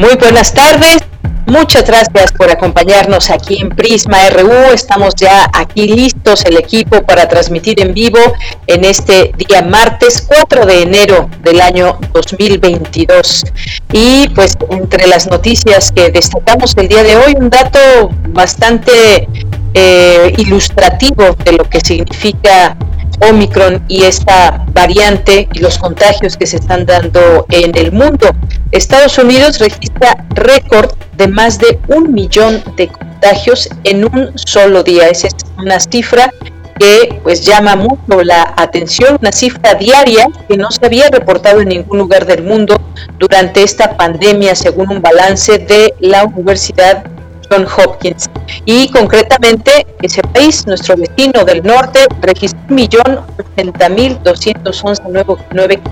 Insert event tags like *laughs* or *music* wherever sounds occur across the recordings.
Muy buenas tardes. Muchas gracias por acompañarnos aquí en Prisma RU. Estamos ya aquí listos el equipo para transmitir en vivo en este día martes 4 de enero del año 2022. Y pues entre las noticias que destacamos el día de hoy, un dato bastante eh, ilustrativo de lo que significa Omicron y esta variante y los contagios que se están dando en el mundo. Estados Unidos registra récord de más de un millón de contagios en un solo día. Esa es una cifra que pues llama mucho la atención, una cifra diaria que no se había reportado en ningún lugar del mundo durante esta pandemia, según un balance de la Universidad John Hopkins. Y concretamente, ese país, nuestro vecino del norte, registró 1.080.211 nuevos,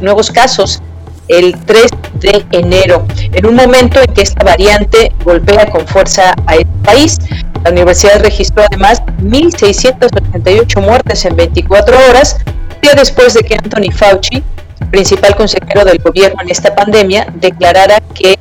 nuevos casos el 3 de enero, en un momento en que esta variante golpea con fuerza a este país. La universidad registró además 1.688 muertes en 24 horas, día después de que Anthony Fauci, principal consejero del gobierno en esta pandemia, declarara que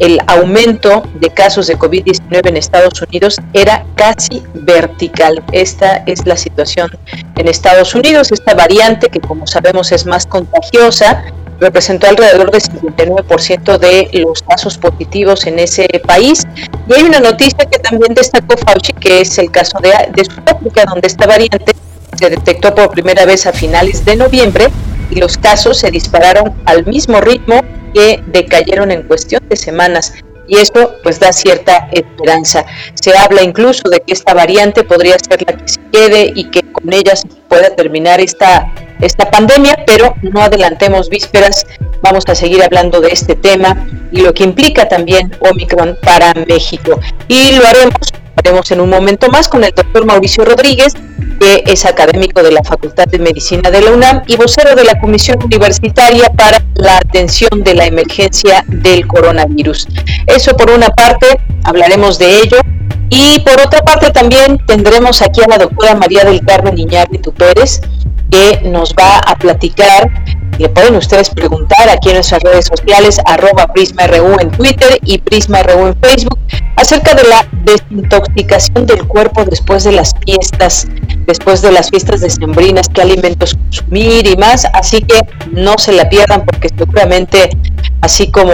el aumento de casos de COVID-19 en Estados Unidos era casi vertical. Esta es la situación en Estados Unidos. Esta variante, que como sabemos es más contagiosa, representó alrededor del 59% de los casos positivos en ese país. Y hay una noticia que también destacó Fauci, que es el caso de, de Sudáfrica, donde esta variante se detectó por primera vez a finales de noviembre y los casos se dispararon al mismo ritmo que decayeron en cuestión de semanas y esto pues da cierta esperanza. Se habla incluso de que esta variante podría ser la que se quede y que con ella se pueda terminar esta, esta pandemia, pero no adelantemos vísperas, vamos a seguir hablando de este tema y lo que implica también Omicron para México. Y lo haremos, haremos en un momento más con el doctor Mauricio Rodríguez, que es académico de la Facultad de Medicina de la UNAM y vocero de la Comisión Universitaria para la Atención de la Emergencia del Coronavirus. Eso por una parte, hablaremos de ello. Y por otra parte también tendremos aquí a la doctora María del Carmen Iñárritu Pérez, que nos va a platicar le pueden ustedes preguntar aquí en nuestras redes sociales, arroba PrismaRU en Twitter y PrismaRU en Facebook, acerca de la desintoxicación del cuerpo después de las fiestas, después de las fiestas decembrinas, qué alimentos consumir y más. Así que no se la pierdan porque seguramente, así como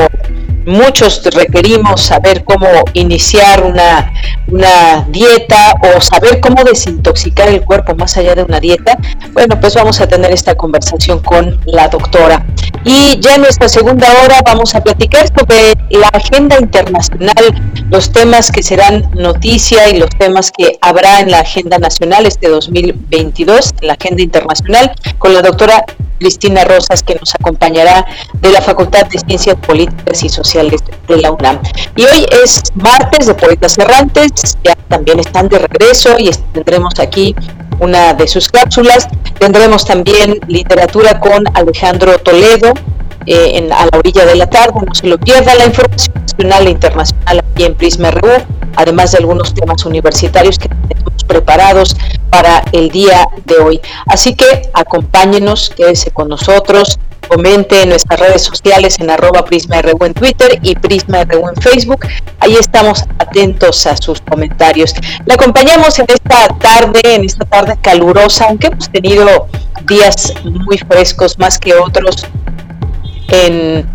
muchos requerimos saber cómo iniciar una, una dieta o saber cómo desintoxicar el cuerpo más allá de una dieta, bueno, pues vamos a tener esta conversación con la doctora. Y ya en nuestra segunda hora vamos a platicar sobre la agenda internacional, los temas que serán noticia y los temas que habrá en la agenda nacional este 2022, la agenda internacional, con la doctora Cristina Rosas, que nos acompañará de la Facultad de Ciencias Políticas y Sociales de la UNAM. Y hoy es martes de Poetas Errantes, ya también están de regreso y tendremos aquí una de sus cápsulas. Tendremos también literatura con Alejandro Toledo eh, en, a la orilla de la tarde, no se lo pierda la información nacional e internacional aquí en Prisma RU, además de algunos temas universitarios que tenemos preparados para el día de hoy. Así que acompáñenos, quédese con nosotros, comente en nuestras redes sociales en arroba Prisma RU en Twitter y Prisma RU en Facebook. Ahí estamos atentos a sus comentarios. Le acompañamos en esta tarde, en esta tarde calurosa, aunque hemos tenido días muy frescos más que otros en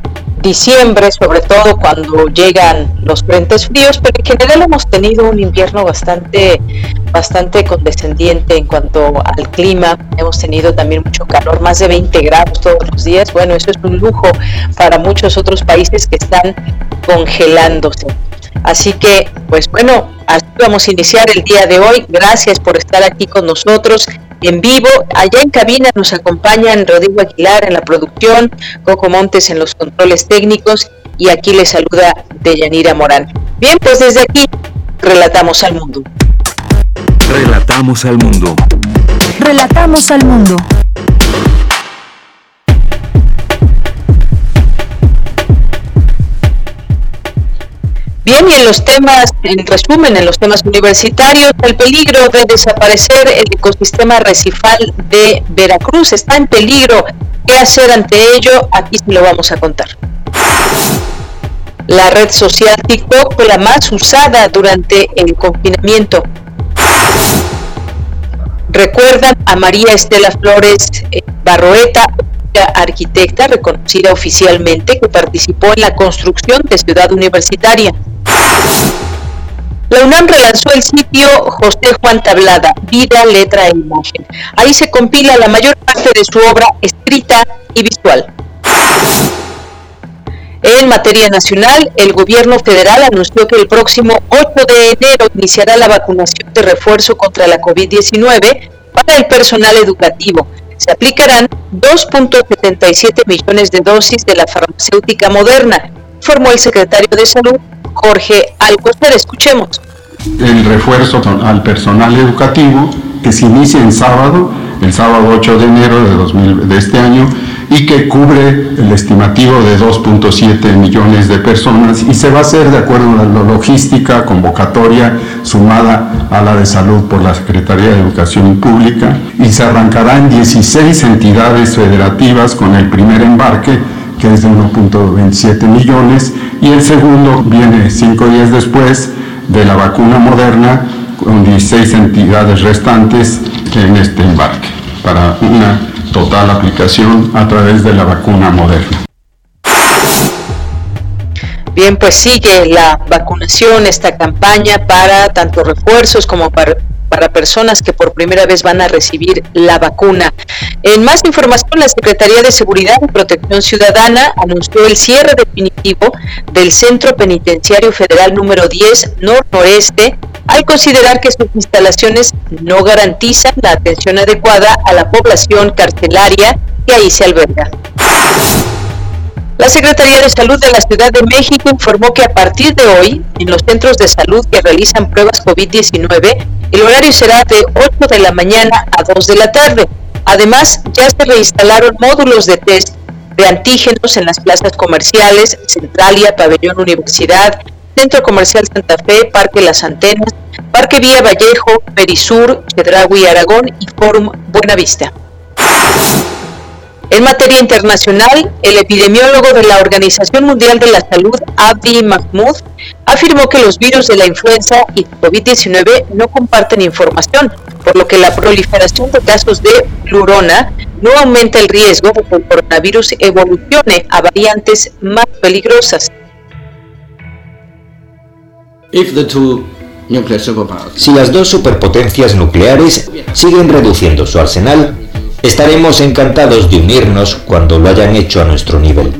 diciembre, sobre todo cuando llegan los frentes fríos, pero en general hemos tenido un invierno bastante, bastante condescendiente en cuanto al clima. Hemos tenido también mucho calor, más de 20 grados todos los días. Bueno, eso es un lujo para muchos otros países que están congelándose. Así que, pues bueno, así vamos a iniciar el día de hoy. Gracias por estar aquí con nosotros en vivo. Allá en cabina nos acompañan Rodrigo Aguilar en la producción, Coco Montes en los controles técnicos y aquí les saluda Deyanira Morán. Bien, pues desde aquí relatamos al mundo. Relatamos al mundo. Relatamos al mundo. Bien, y en los temas, en resumen, en los temas universitarios, el peligro de desaparecer el ecosistema recifal de Veracruz está en peligro. ¿Qué hacer ante ello? Aquí se lo vamos a contar. La red social TikTok fue la más usada durante el confinamiento. Recuerdan a María Estela Flores eh, Barroeta, arquitecta reconocida oficialmente que participó en la construcción de Ciudad Universitaria. La UNAM relanzó el sitio José Juan Tablada, Vida, Letra e Imagen. Ahí se compila la mayor parte de su obra escrita y visual. En materia nacional, el gobierno federal anunció que el próximo 8 de enero iniciará la vacunación de refuerzo contra la COVID-19 para el personal educativo. Se aplicarán 2.77 millones de dosis de la farmacéutica moderna, informó el secretario de Salud, Jorge Alcocer. Escuchemos. El refuerzo al personal educativo que se inicia en sábado, el sábado 8 de enero de, de este año, y que cubre el estimativo de 2.7 millones de personas y se va a hacer de acuerdo a la logística convocatoria sumada a la de salud por la Secretaría de Educación Pública y se arrancará en 16 entidades federativas con el primer embarque que es de 1.27 millones, y el segundo viene cinco días después de la vacuna moderna, con 16 entidades restantes en este embarque, para una total aplicación a través de la vacuna moderna. Bien, pues sigue la vacunación, esta campaña para tanto refuerzos como para para personas que por primera vez van a recibir la vacuna. En más información, la Secretaría de Seguridad y Protección Ciudadana anunció el cierre definitivo del Centro Penitenciario Federal número 10 Nor-Noreste al considerar que sus instalaciones no garantizan la atención adecuada a la población carcelaria que ahí se alberga. La Secretaría de Salud de la Ciudad de México informó que a partir de hoy, en los centros de salud que realizan pruebas COVID-19, el horario será de 8 de la mañana a 2 de la tarde. Además, ya se reinstalaron módulos de test de antígenos en las plazas comerciales, Centralia, Pabellón Universidad, Centro Comercial Santa Fe, Parque Las Antenas, Parque Vía Vallejo, Perisur, Chedraui Aragón y Fórum Buenavista. En materia internacional, el epidemiólogo de la Organización Mundial de la Salud, Abdi Mahmoud, afirmó que los virus de la influenza y COVID-19 no comparten información, por lo que la proliferación de casos de plurona no aumenta el riesgo de que el coronavirus evolucione a variantes más peligrosas. Si las dos superpotencias nucleares siguen reduciendo su arsenal, Estaremos encantados de unirnos cuando lo hayan hecho a nuestro nivel.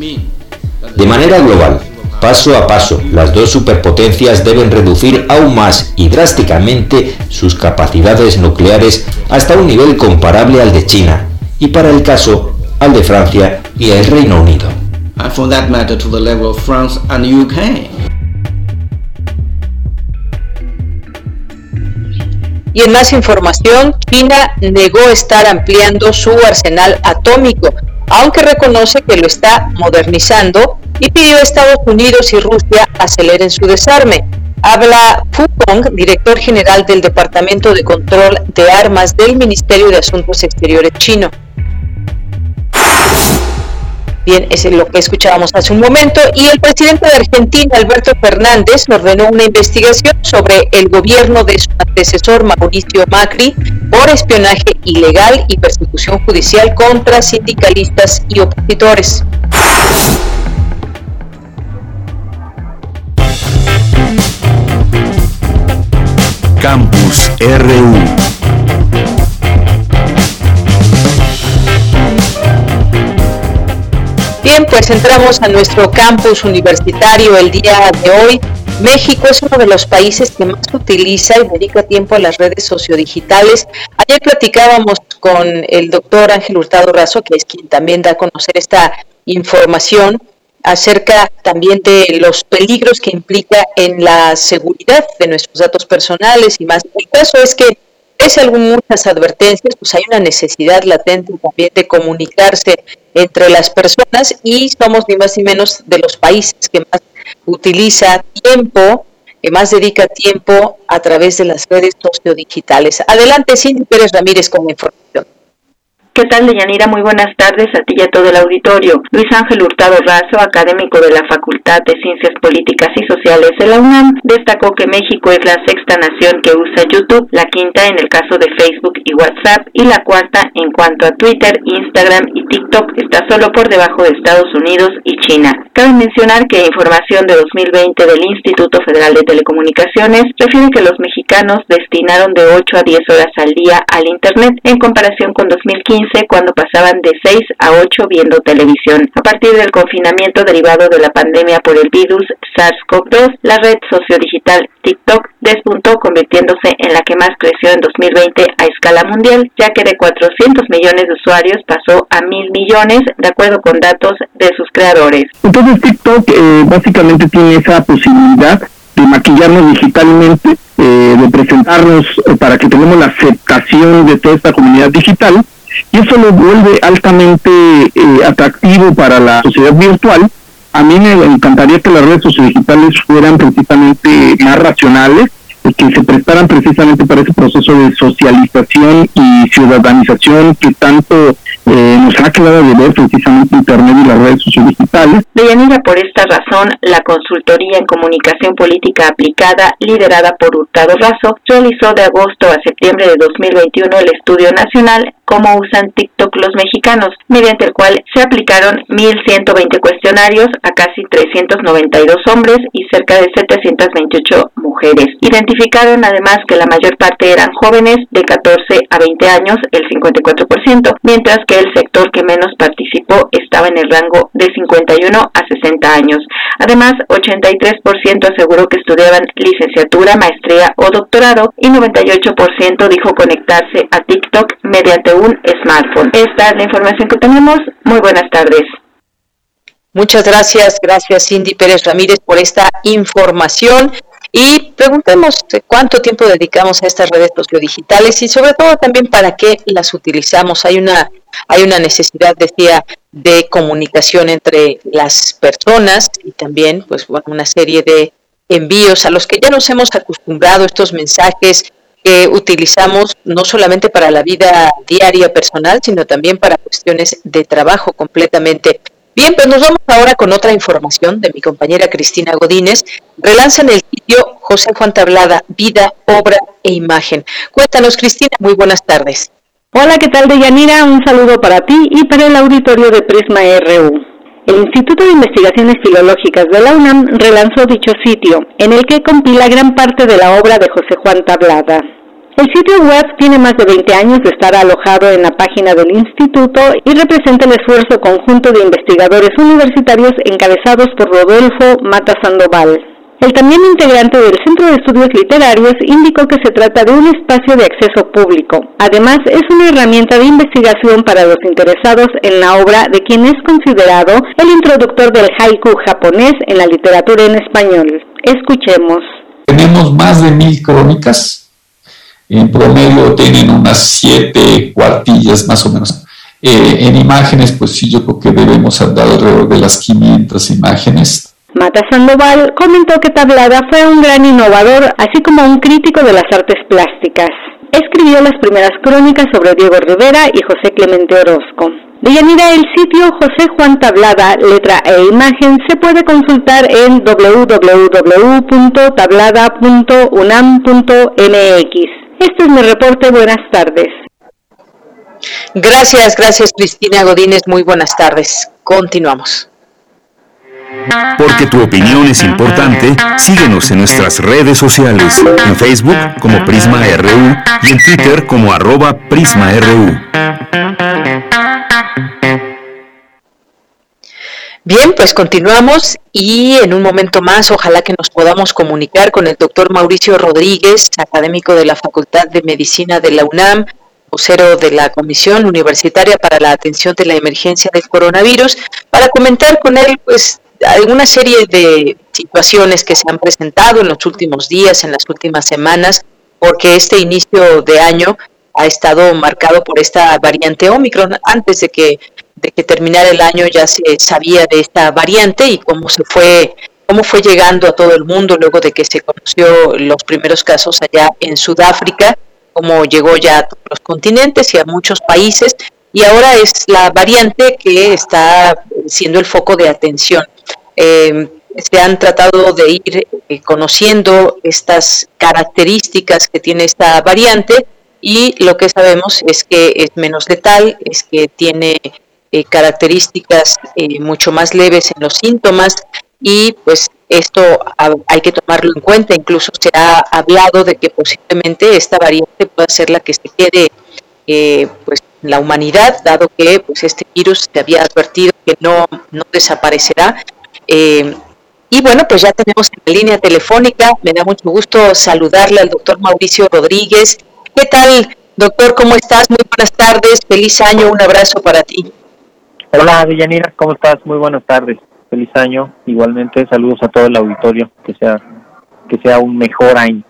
De manera global, paso a paso, las dos superpotencias deben reducir aún más y drásticamente sus capacidades nucleares hasta un nivel comparable al de China y para el caso al de Francia y el Reino Unido. Y en más información, China negó estar ampliando su arsenal atómico, aunque reconoce que lo está modernizando y pidió a Estados Unidos y Rusia aceleren su desarme. Habla Fu Kong, director general del Departamento de Control de Armas del Ministerio de Asuntos Exteriores chino. Bien, es lo que escuchábamos hace un momento. Y el presidente de Argentina, Alberto Fernández, ordenó una investigación sobre el gobierno de su antecesor Mauricio Macri por espionaje ilegal y persecución judicial contra sindicalistas y opositores. Campus RU. Bien, pues entramos a nuestro campus universitario el día de hoy México es uno de los países que más utiliza y dedica tiempo a las redes sociodigitales. Ayer platicábamos con el doctor Ángel Hurtado Razo, que es quien también da a conocer esta información acerca también de los peligros que implica en la seguridad de nuestros datos personales y más. El caso es que pese a muchas advertencias, pues hay una necesidad latente también de comunicarse entre las personas y somos ni más ni menos de los países que más utiliza tiempo, que más dedica tiempo a través de las redes sociodigitales. Adelante, Cindy Pérez Ramírez con la información. ¿Qué tal, Deyanira? Muy buenas tardes a ti y a todo el auditorio. Luis Ángel Hurtado Razo, académico de la Facultad de Ciencias Políticas y Sociales de la UNAM, destacó que México es la sexta nación que usa YouTube, la quinta en el caso de Facebook y WhatsApp y la cuarta en cuanto a Twitter, Instagram y TikTok está solo por debajo de Estados Unidos y China. Cabe mencionar que información de 2020 del Instituto Federal de Telecomunicaciones refiere que los mexicanos destinaron de 8 a 10 horas al día al Internet en comparación con 2015 cuando pasaban de 6 a 8 viendo televisión. A partir del confinamiento derivado de la pandemia por el virus SARS-CoV-2, la red sociodigital TikTok despuntó convirtiéndose en la que más creció en 2020 a escala mundial, ya que de 400 millones de usuarios pasó a mil millones, de acuerdo con datos de sus creadores. Entonces TikTok eh, básicamente tiene esa posibilidad de maquillarnos digitalmente, eh, de presentarnos eh, para que tengamos la aceptación de toda esta comunidad digital y eso lo vuelve altamente eh, atractivo para la sociedad virtual. A mí me encantaría que las redes sociodigitales fueran precisamente más racionales que se prestaran precisamente para ese proceso de socialización y ciudadanización que tanto eh, nos ha quedado de ver precisamente Internet y las redes sociodigitales. Deyanira, por esta razón, la consultoría en comunicación política aplicada, liderada por Hurtado Razo, realizó de agosto a septiembre de 2021 el estudio nacional Cómo usan TikTok los mexicanos, mediante el cual se aplicaron 1.120 cuestionarios a casi 392 hombres y cerca de 728 mujeres. Identificaron además que la mayor parte eran jóvenes de 14 a 20 años, el 54%, mientras que el sector que menos participó estaba en el rango de 51 a 60 años. Además, 83% aseguró que estudiaban licenciatura, maestría o doctorado y 98% dijo conectarse a TikTok mediante un smartphone. Esta es la información que tenemos. Muy buenas tardes. Muchas gracias, gracias Cindy Pérez Ramírez por esta información. Y preguntemos cuánto tiempo dedicamos a estas redes sociodigitales y sobre todo también para qué las utilizamos. Hay una, hay una necesidad, decía, de comunicación entre las personas y también pues una serie de envíos a los que ya nos hemos acostumbrado estos mensajes que utilizamos no solamente para la vida diaria personal, sino también para cuestiones de trabajo completamente. Bien, pues nos vamos ahora con otra información de mi compañera Cristina Godínez. Relanzan el sitio José Juan Tablada, Vida, Obra e Imagen. Cuéntanos, Cristina, muy buenas tardes. Hola, ¿qué tal, Deyanira? Un saludo para ti y para el auditorio de Prisma RU. El Instituto de Investigaciones Filológicas de la UNAM relanzó dicho sitio, en el que compila gran parte de la obra de José Juan Tablada. El sitio web tiene más de 20 años de estar alojado en la página del instituto y representa el esfuerzo conjunto de investigadores universitarios encabezados por Rodolfo Mata Sandoval. El también integrante del Centro de Estudios Literarios indicó que se trata de un espacio de acceso público. Además, es una herramienta de investigación para los interesados en la obra de quien es considerado el introductor del haiku japonés en la literatura en español. Escuchemos. Tenemos más de mil crónicas en promedio tienen unas siete cuartillas más o menos. Eh, en imágenes, pues sí, yo creo que debemos andar alrededor de las 500 imágenes. Mata Sandoval comentó que Tablada fue un gran innovador, así como un crítico de las artes plásticas. Escribió las primeras crónicas sobre Diego Rivera y José Clemente Orozco. De Yanira, el sitio José Juan Tablada, letra e imagen, se puede consultar en www.tablada.unam.mx. Este es mi reporte. Buenas tardes. Gracias, gracias Cristina Godínez. Muy buenas tardes. Continuamos. Porque tu opinión es importante, síguenos en nuestras redes sociales, en Facebook como Prisma RU y en Twitter como arroba PrismaRU. Bien, pues continuamos y en un momento más ojalá que nos podamos comunicar con el doctor Mauricio Rodríguez, académico de la Facultad de Medicina de la UNAM, vocero de la Comisión Universitaria para la Atención de la Emergencia del Coronavirus, para comentar con él pues alguna serie de situaciones que se han presentado en los últimos días, en las últimas semanas, porque este inicio de año ha estado marcado por esta variante Omicron antes de que de que terminara el año ya se sabía de esta variante y cómo se fue cómo fue llegando a todo el mundo luego de que se conoció los primeros casos allá en Sudáfrica, cómo llegó ya a todos los continentes y a muchos países y ahora es la variante que está siendo el foco de atención. Eh, se han tratado de ir eh, conociendo estas características que tiene esta variante y lo que sabemos es que es menos letal, es que tiene eh, características eh, mucho más leves en los síntomas y pues esto hay que tomarlo en cuenta. Incluso se ha hablado de que posiblemente esta variante pueda ser la que se quede eh, pues en la humanidad, dado que pues este virus se había advertido que no, no desaparecerá. y bueno, pues ya tenemos en la línea telefónica. Me da mucho gusto saludarle al doctor Mauricio Rodríguez. ¿Qué tal, doctor? ¿Cómo estás? Muy buenas tardes. Feliz año. Un abrazo para ti. Hola, Villanira, ¿cómo estás? Muy buenas tardes. Feliz año. Igualmente, saludos a todo el auditorio. Que sea, que sea un mejor año.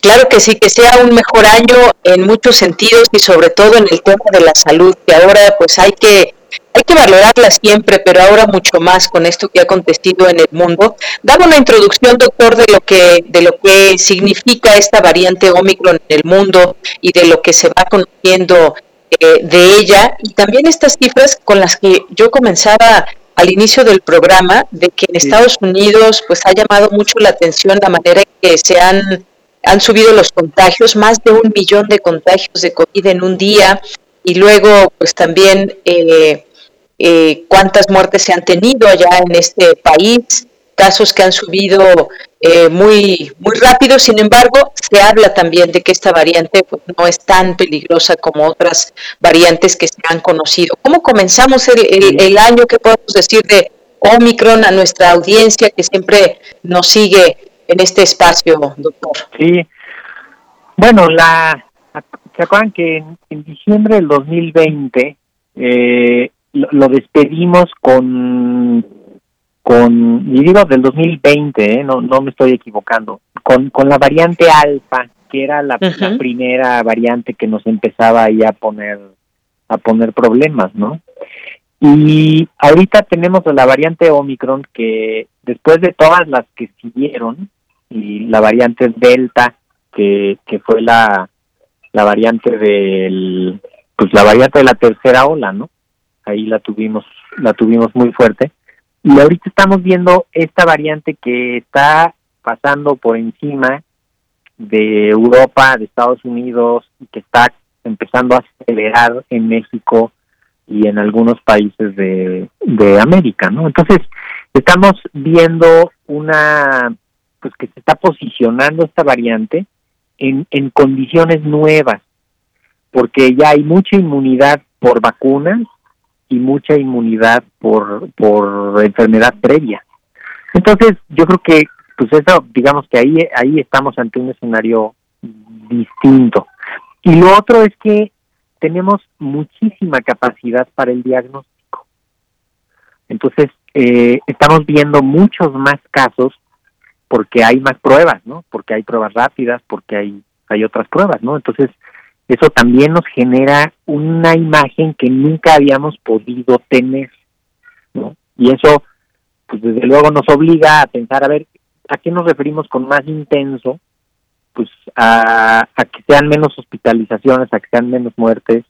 Claro que sí, que sea un mejor año en muchos sentidos y sobre todo en el tema de la salud, que ahora pues hay que hay que valorarla siempre, pero ahora mucho más con esto que ha acontecido en el mundo. Dame una introducción, doctor, de lo que de lo que significa esta variante Omicron en el mundo y de lo que se va conociendo eh, de ella y también estas cifras con las que yo comenzaba al inicio del programa de que en Estados Unidos pues ha llamado mucho la atención la manera en que se han han subido los contagios, más de un millón de contagios de COVID en un día y luego pues también eh, eh, cuántas muertes se han tenido allá en este país, casos que han subido eh, muy, muy rápido, sin embargo, se habla también de que esta variante pues, no es tan peligrosa como otras variantes que se han conocido. ¿Cómo comenzamos el, el, año? ¿Qué podemos decir de Omicron a nuestra audiencia que siempre nos sigue en este espacio, doctor? Sí, bueno, la, ¿se acuerdan que en, diciembre del 2020 eh, lo despedimos con con, y digo del 2020, ¿eh? no, no me estoy equivocando, con, con la variante alfa, que era la, primera variante que nos empezaba ahí a poner, a poner problemas, ¿no? Y ahorita tenemos la variante Omicron que después de todas las que siguieron, y la variante Delta, que, que fue la, la variante del, pues la variante de la tercera ola, ¿no? Ahí la tuvimos, la tuvimos muy fuerte y ahorita estamos viendo esta variante que está pasando por encima de Europa, de Estados Unidos, y que está empezando a acelerar en México y en algunos países de, de América, ¿no? Entonces, estamos viendo una, pues que se está posicionando esta variante en, en condiciones nuevas, porque ya hay mucha inmunidad por vacunas y mucha inmunidad por, por enfermedad previa. Entonces, yo creo que, pues eso, digamos que ahí, ahí estamos ante un escenario distinto. Y lo otro es que tenemos muchísima capacidad para el diagnóstico. Entonces, eh, estamos viendo muchos más casos porque hay más pruebas, ¿no? Porque hay pruebas rápidas, porque hay, hay otras pruebas, ¿no? Entonces, eso también nos genera una imagen que nunca habíamos podido tener, ¿no? Y eso, pues desde luego nos obliga a pensar, a ver, ¿a qué nos referimos con más intenso? Pues a, que sean menos hospitalizaciones, a que sean menos muertes,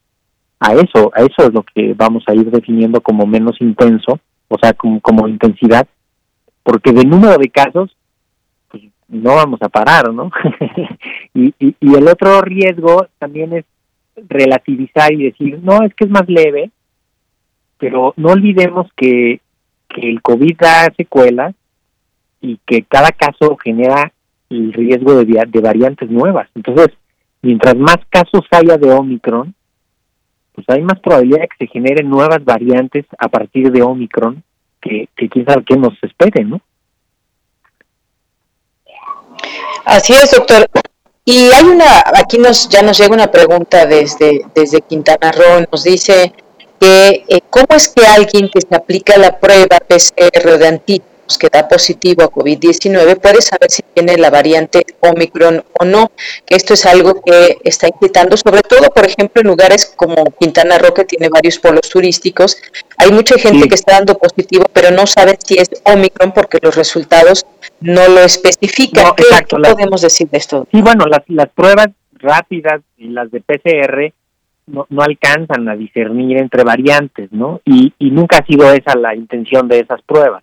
a eso, a eso es lo que vamos a ir definiendo como menos intenso, o sea, como, como intensidad, porque del número de casos no vamos a parar, ¿no? *laughs* y, y, el otro riesgo también es relativizar y decir, no, es que es más leve, pero no olvidemos que, que el COVID da secuelas y que cada caso genera el riesgo de, de variantes nuevas. Entonces, mientras más casos haya de Omicron, pues hay más probabilidad de que se generen nuevas variantes a partir de Omicron que, que quién sabe qué nos espere, ¿no? Así es, doctor. Y hay una, aquí nos ya nos llega una pregunta desde, desde Quintana Roo, nos dice que eh, cómo es que alguien que se aplica la prueba PCR de antígenos que da positivo a COVID-19 puede saber si tiene la variante Omicron o no, que esto es algo que está inquietando, sobre todo, por ejemplo, en lugares como Quintana Roo, que tiene varios polos turísticos, hay mucha gente que está dando positivo, pero no sabe si es Omicron porque los resultados no lo especifican. ¿Qué, podemos decir de esto? Sí, bueno, las, las pruebas rápidas y las de PCR no, no alcanzan a discernir entre variantes, ¿no? Y, y nunca ha sido esa la intención de esas pruebas.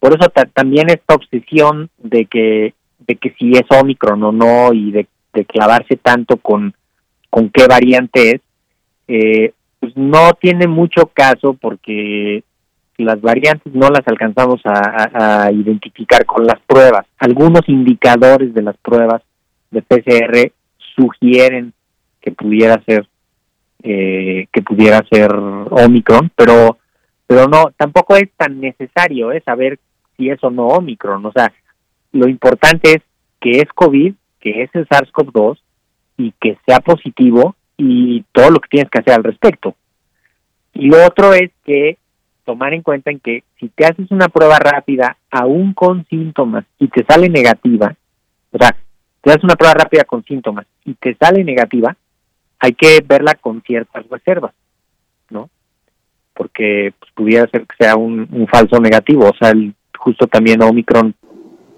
Por eso también esta obsesión de que, de que si es Omicron o no y de, clavarse tanto con, con qué variante es, eh, pues no tiene mucho caso porque las variantes no las alcanzamos a, identificar con las pruebas. Algunos indicadores de las pruebas de PCR sugieren que pudiera ser eh, que pudiera ser Omicron, pero pero no tampoco es tan necesario ¿eh? saber si es o no Omicron. O sea, lo importante es que es COVID, que es el SARS-CoV-2 y que sea positivo y todo lo que tienes que hacer al respecto. Y lo otro es que tomar en cuenta en que si te haces una prueba rápida, aún con síntomas, y te sale negativa, o sea, te haces una prueba rápida con síntomas y te sale negativa, hay que verla con ciertas reservas, ¿no? Porque pues, pudiera ser que sea un, un falso negativo, o sea, el justo también Omicron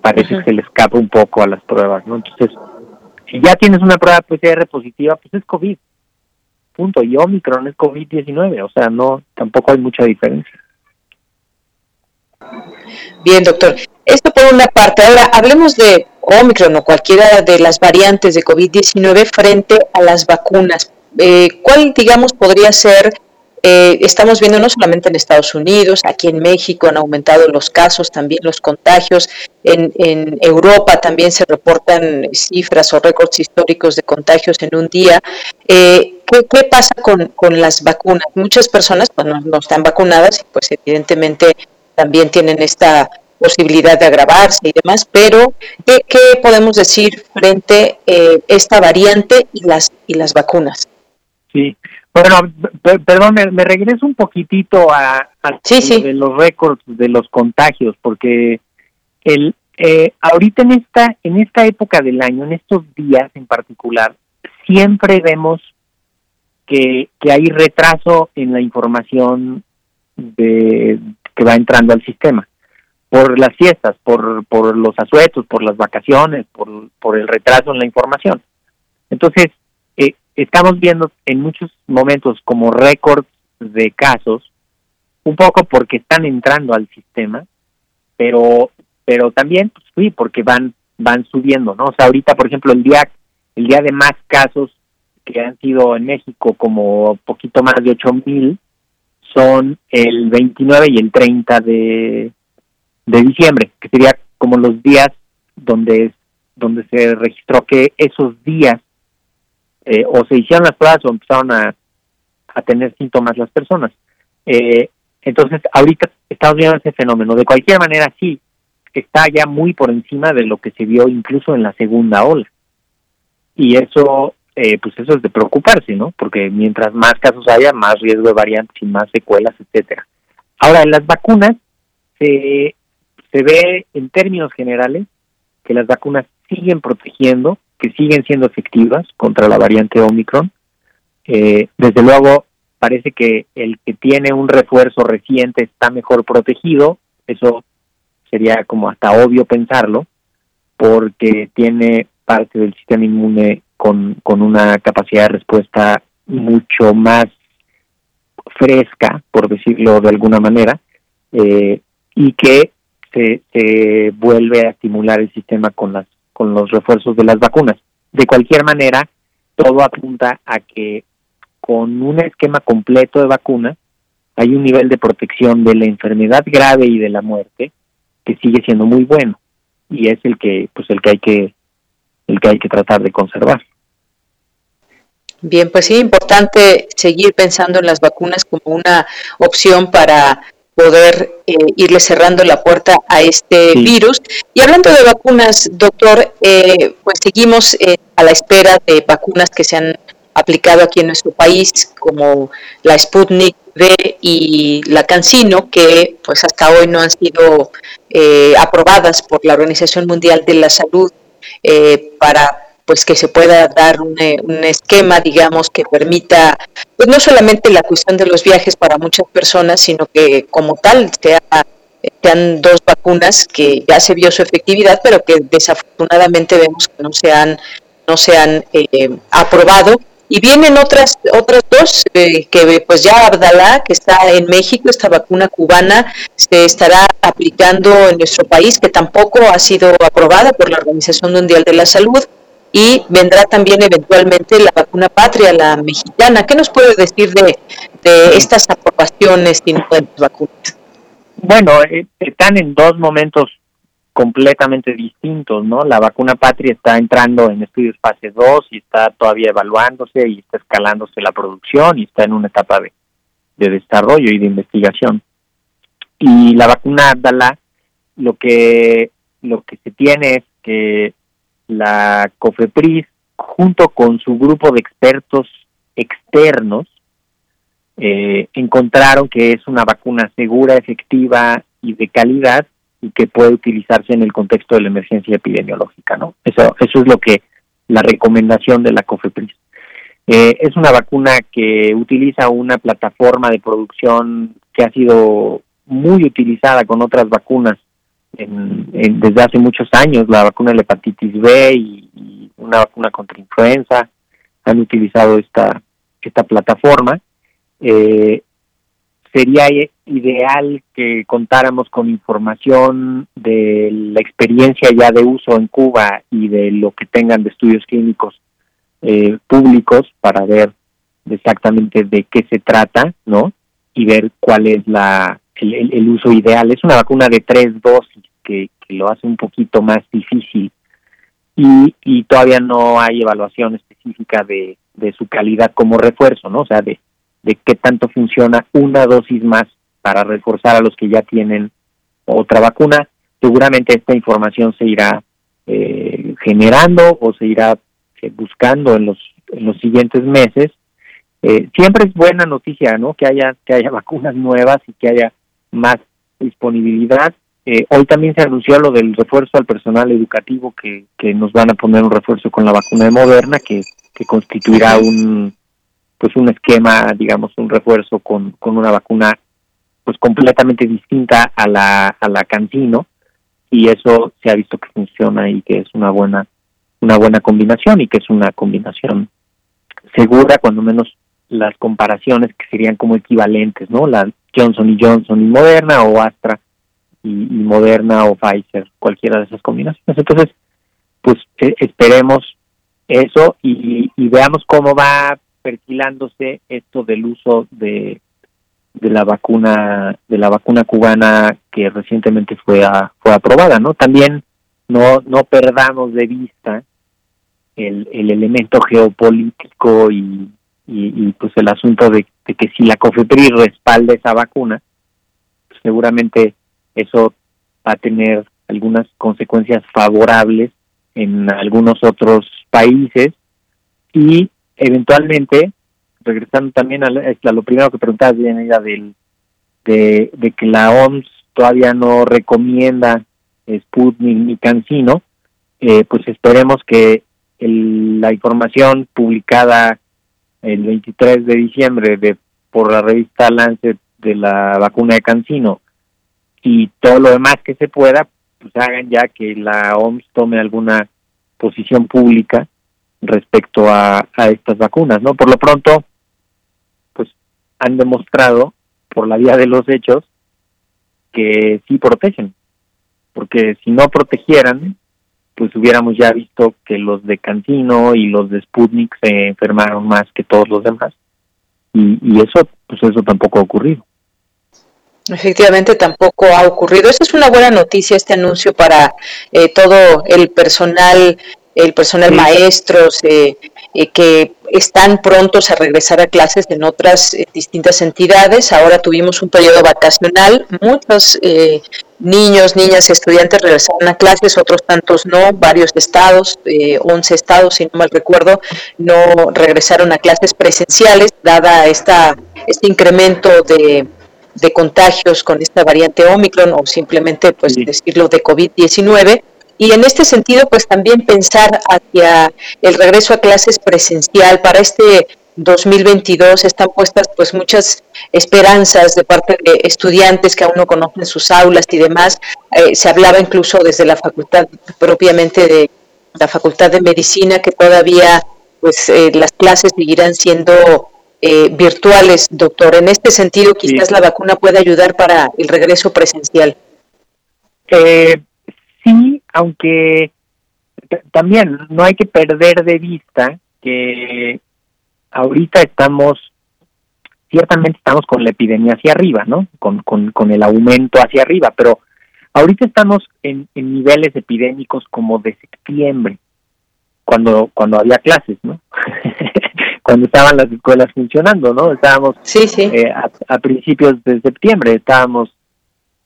parece que se le escapa un poco a las pruebas, ¿no? Entonces, si ya tienes una prueba PCR positiva, pues es COVID, punto, y Omicron es COVID-19, o sea, no, tampoco hay mucha diferencia. Bien, doctor. Esto por una parte. Ahora, hablemos de Omicron o cualquiera de las variantes de COVID-19 frente a las vacunas. Eh, ¿Cuál, digamos, podría ser eh, estamos viendo no solamente en Estados Unidos, aquí en México han aumentado los casos, también los contagios. En, Europa también se reportan cifras o récords históricos de contagios en un día. Eh, ¿qué, pasa con, las vacunas? Muchas personas pues, no, están vacunadas y pues evidentemente también tienen esta posibilidad de agravarse y demás, pero ¿qué, podemos decir frente a eh, esta variante y las, y las vacunas? Sí, bueno, perdón, me, regreso un poquitito a, de los récords de los contagios, porque el eh, ahorita en esta en esta época del año, en estos días en particular, siempre vemos que, que hay retraso en la información de que va entrando al sistema por las fiestas, por, por los asuetos, por las vacaciones, por, por el retraso en la información. Entonces, estamos viendo en muchos momentos como récords de casos, un poco porque están entrando al sistema, pero pero también pues, sí porque van van subiendo, ¿no? O sea, ahorita por ejemplo el día el día de más casos que han sido en México como poquito más de ocho mil son el 29 y el 30 de, de diciembre, que sería como los días donde donde se registró que esos días eh, o se hicieron las pruebas o empezaron a, tener síntomas las personas. Eh, entonces, ahorita estamos viendo ese fenómeno. De cualquier manera, sí, está ya muy por encima de lo que se vio incluso en la segunda ola. Y eso, eh, pues eso es de preocuparse, ¿no? Porque mientras más casos haya, más riesgo de variantes y más secuelas, etcétera. Ahora, en las vacunas se, se ve en términos generales que las vacunas siguen protegiendo que siguen siendo efectivas contra la variante Omicron. Eh, desde luego, parece que el que tiene un refuerzo reciente está mejor protegido. Eso sería como hasta obvio pensarlo, porque tiene parte del sistema inmune con, con una capacidad de respuesta mucho más fresca, por decirlo de alguna manera, eh, y que se, se vuelve a estimular el sistema con las con los refuerzos de las vacunas. De cualquier manera, todo apunta a que con un esquema completo de vacuna hay un nivel de protección de la enfermedad grave y de la muerte que sigue siendo muy bueno y es el que pues el que hay que el que hay que tratar de conservar. Bien, pues sí, importante seguir pensando en las vacunas como una opción para poder eh, irle cerrando la puerta a este virus. Y hablando de vacunas, doctor, eh, pues seguimos eh, a la espera de vacunas que se han aplicado aquí en nuestro país, como la Sputnik V y la CanSino, que pues hasta hoy no han sido aprobadas por la Organización Mundial de la Salud para pues que se pueda dar un, eh, un, esquema, digamos, que permita, pues no solamente la cuestión de los viajes para muchas personas, sino que como tal sea, sean dos vacunas que ya se vio su efectividad, pero que desafortunadamente vemos que no se han, no se han eh, aprobado. Y vienen otras otras dos, eh, que pues ya Abdalá, que está en México, esta vacuna cubana, se estará aplicando en nuestro país, que tampoco ha sido aprobada por la Organización Mundial de la Salud y vendrá también eventualmente la vacuna patria, la mexicana. ¿Qué nos puede decir de, estas aprobaciones y nuevas vacunas? Bueno, eh, están en dos momentos completamente distintos, ¿no? La vacuna patria está entrando en estudios fase 2 y está todavía evaluándose y está escalándose la producción y está en una etapa de, de desarrollo y de investigación. Y la vacuna Dala, lo que lo que se tiene es que la COFEPRIS, junto con su grupo de expertos externos, eh, encontraron que es una vacuna segura, efectiva y de calidad y que puede utilizarse en el contexto de la emergencia epidemiológica, ¿no? Eso, eso es lo que la recomendación de la COFEPRIS. Eh, es una vacuna que utiliza una plataforma de producción que ha sido muy utilizada con otras vacunas en, desde hace muchos años, la vacuna de la hepatitis B y, una vacuna contra influenza han utilizado esta, esta plataforma. Eh, sería ideal que contáramos con información de la experiencia ya de uso en Cuba y de lo que tengan de estudios clínicos eh, públicos para ver exactamente de qué se trata, ¿no? Y ver cuál es la el, uso ideal. Es una vacuna de tres dosis que, lo hace un poquito más difícil y, y todavía no hay evaluación específica de, de su calidad como refuerzo, ¿no? O sea, de, qué tanto funciona una dosis más para reforzar a los que ya tienen otra vacuna. Seguramente esta información se irá eh, generando o se irá eh, buscando en los, en los siguientes meses. Eh, siempre es buena noticia, ¿no? Que haya que haya *laughs* vacunas nuevas y que haya más disponibilidad. Eh, hoy también se anunció lo del refuerzo al personal educativo que, que nos van a poner un refuerzo con la vacuna de Moderna que, que constituirá un pues un esquema, digamos, un refuerzo con, con una vacuna pues completamente distinta a la a la Cancino y eso se ha visto que funciona y que es una buena una buena combinación y que es una combinación segura cuando menos las comparaciones que serían como equivalentes, ¿no? La Johnson y Johnson y Moderna o Astra y, Moderna o Pfizer, cualquiera de esas combinaciones. Entonces, pues eh, esperemos eso y, veamos cómo va perfilándose esto del uso de, de la vacuna de la vacuna cubana que recientemente fue fue aprobada, ¿no? También no no perdamos de vista el, el elemento geopolítico y, y, pues el asunto de, que si la COFEPRI respalda esa vacuna, pues seguramente eso va a tener algunas consecuencias favorables en algunos otros países. Y eventualmente, regresando también a, lo primero que preguntabas, bien, del, de, de que la OMS todavía no recomienda Sputnik ni Cancino, eh, pues esperemos que la información publicada el 23 de diciembre de por la revista Lancet de la vacuna de Cancino y todo lo demás que se pueda, pues hagan ya que la OMS tome alguna posición pública respecto a, a estas vacunas, ¿no? Por lo pronto, pues han demostrado por la vía de los hechos que sí protegen, porque si no protegieran, pues hubiéramos ya visto que los de Cantino y los de Sputnik se enfermaron más que todos los demás. Y, y eso, pues eso tampoco ha ocurrido. Efectivamente, tampoco ha ocurrido. Esa es una buena noticia, este anuncio para eh, todo el personal, el personal maestros, eh, eh, que están prontos a regresar a clases en otras eh, distintas entidades. Ahora tuvimos un periodo vacacional, muchos eh, niños, niñas estudiantes regresaron a clases, otros tantos no, varios estados, eh, 11 estados, si no mal recuerdo, no regresaron a clases presenciales, dada esta, este incremento de, de contagios con esta variante Omicron o simplemente, pues decirlo, de COVID-19. Y en este sentido, pues también pensar hacia el regreso a clases presencial para este 2022 están puestas pues muchas esperanzas de parte de estudiantes que aún no conocen sus aulas y demás. Eh, se hablaba incluso desde la facultad propiamente de la facultad de medicina que todavía pues eh, las clases seguirán siendo eh, virtuales, doctor. En este sentido, quizás la vacuna puede ayudar para el regreso presencial. sí, aunque también no hay que perder de vista que ahorita estamos, ciertamente estamos con la epidemia hacia arriba, ¿no? Con, con, con el aumento hacia arriba, pero ahorita estamos en, en niveles epidémicos como de septiembre, cuando, cuando había clases, ¿no? *laughs* cuando estaban las escuelas funcionando, ¿no? Estábamos sí, sí. Eh, a, a, principios de septiembre, estábamos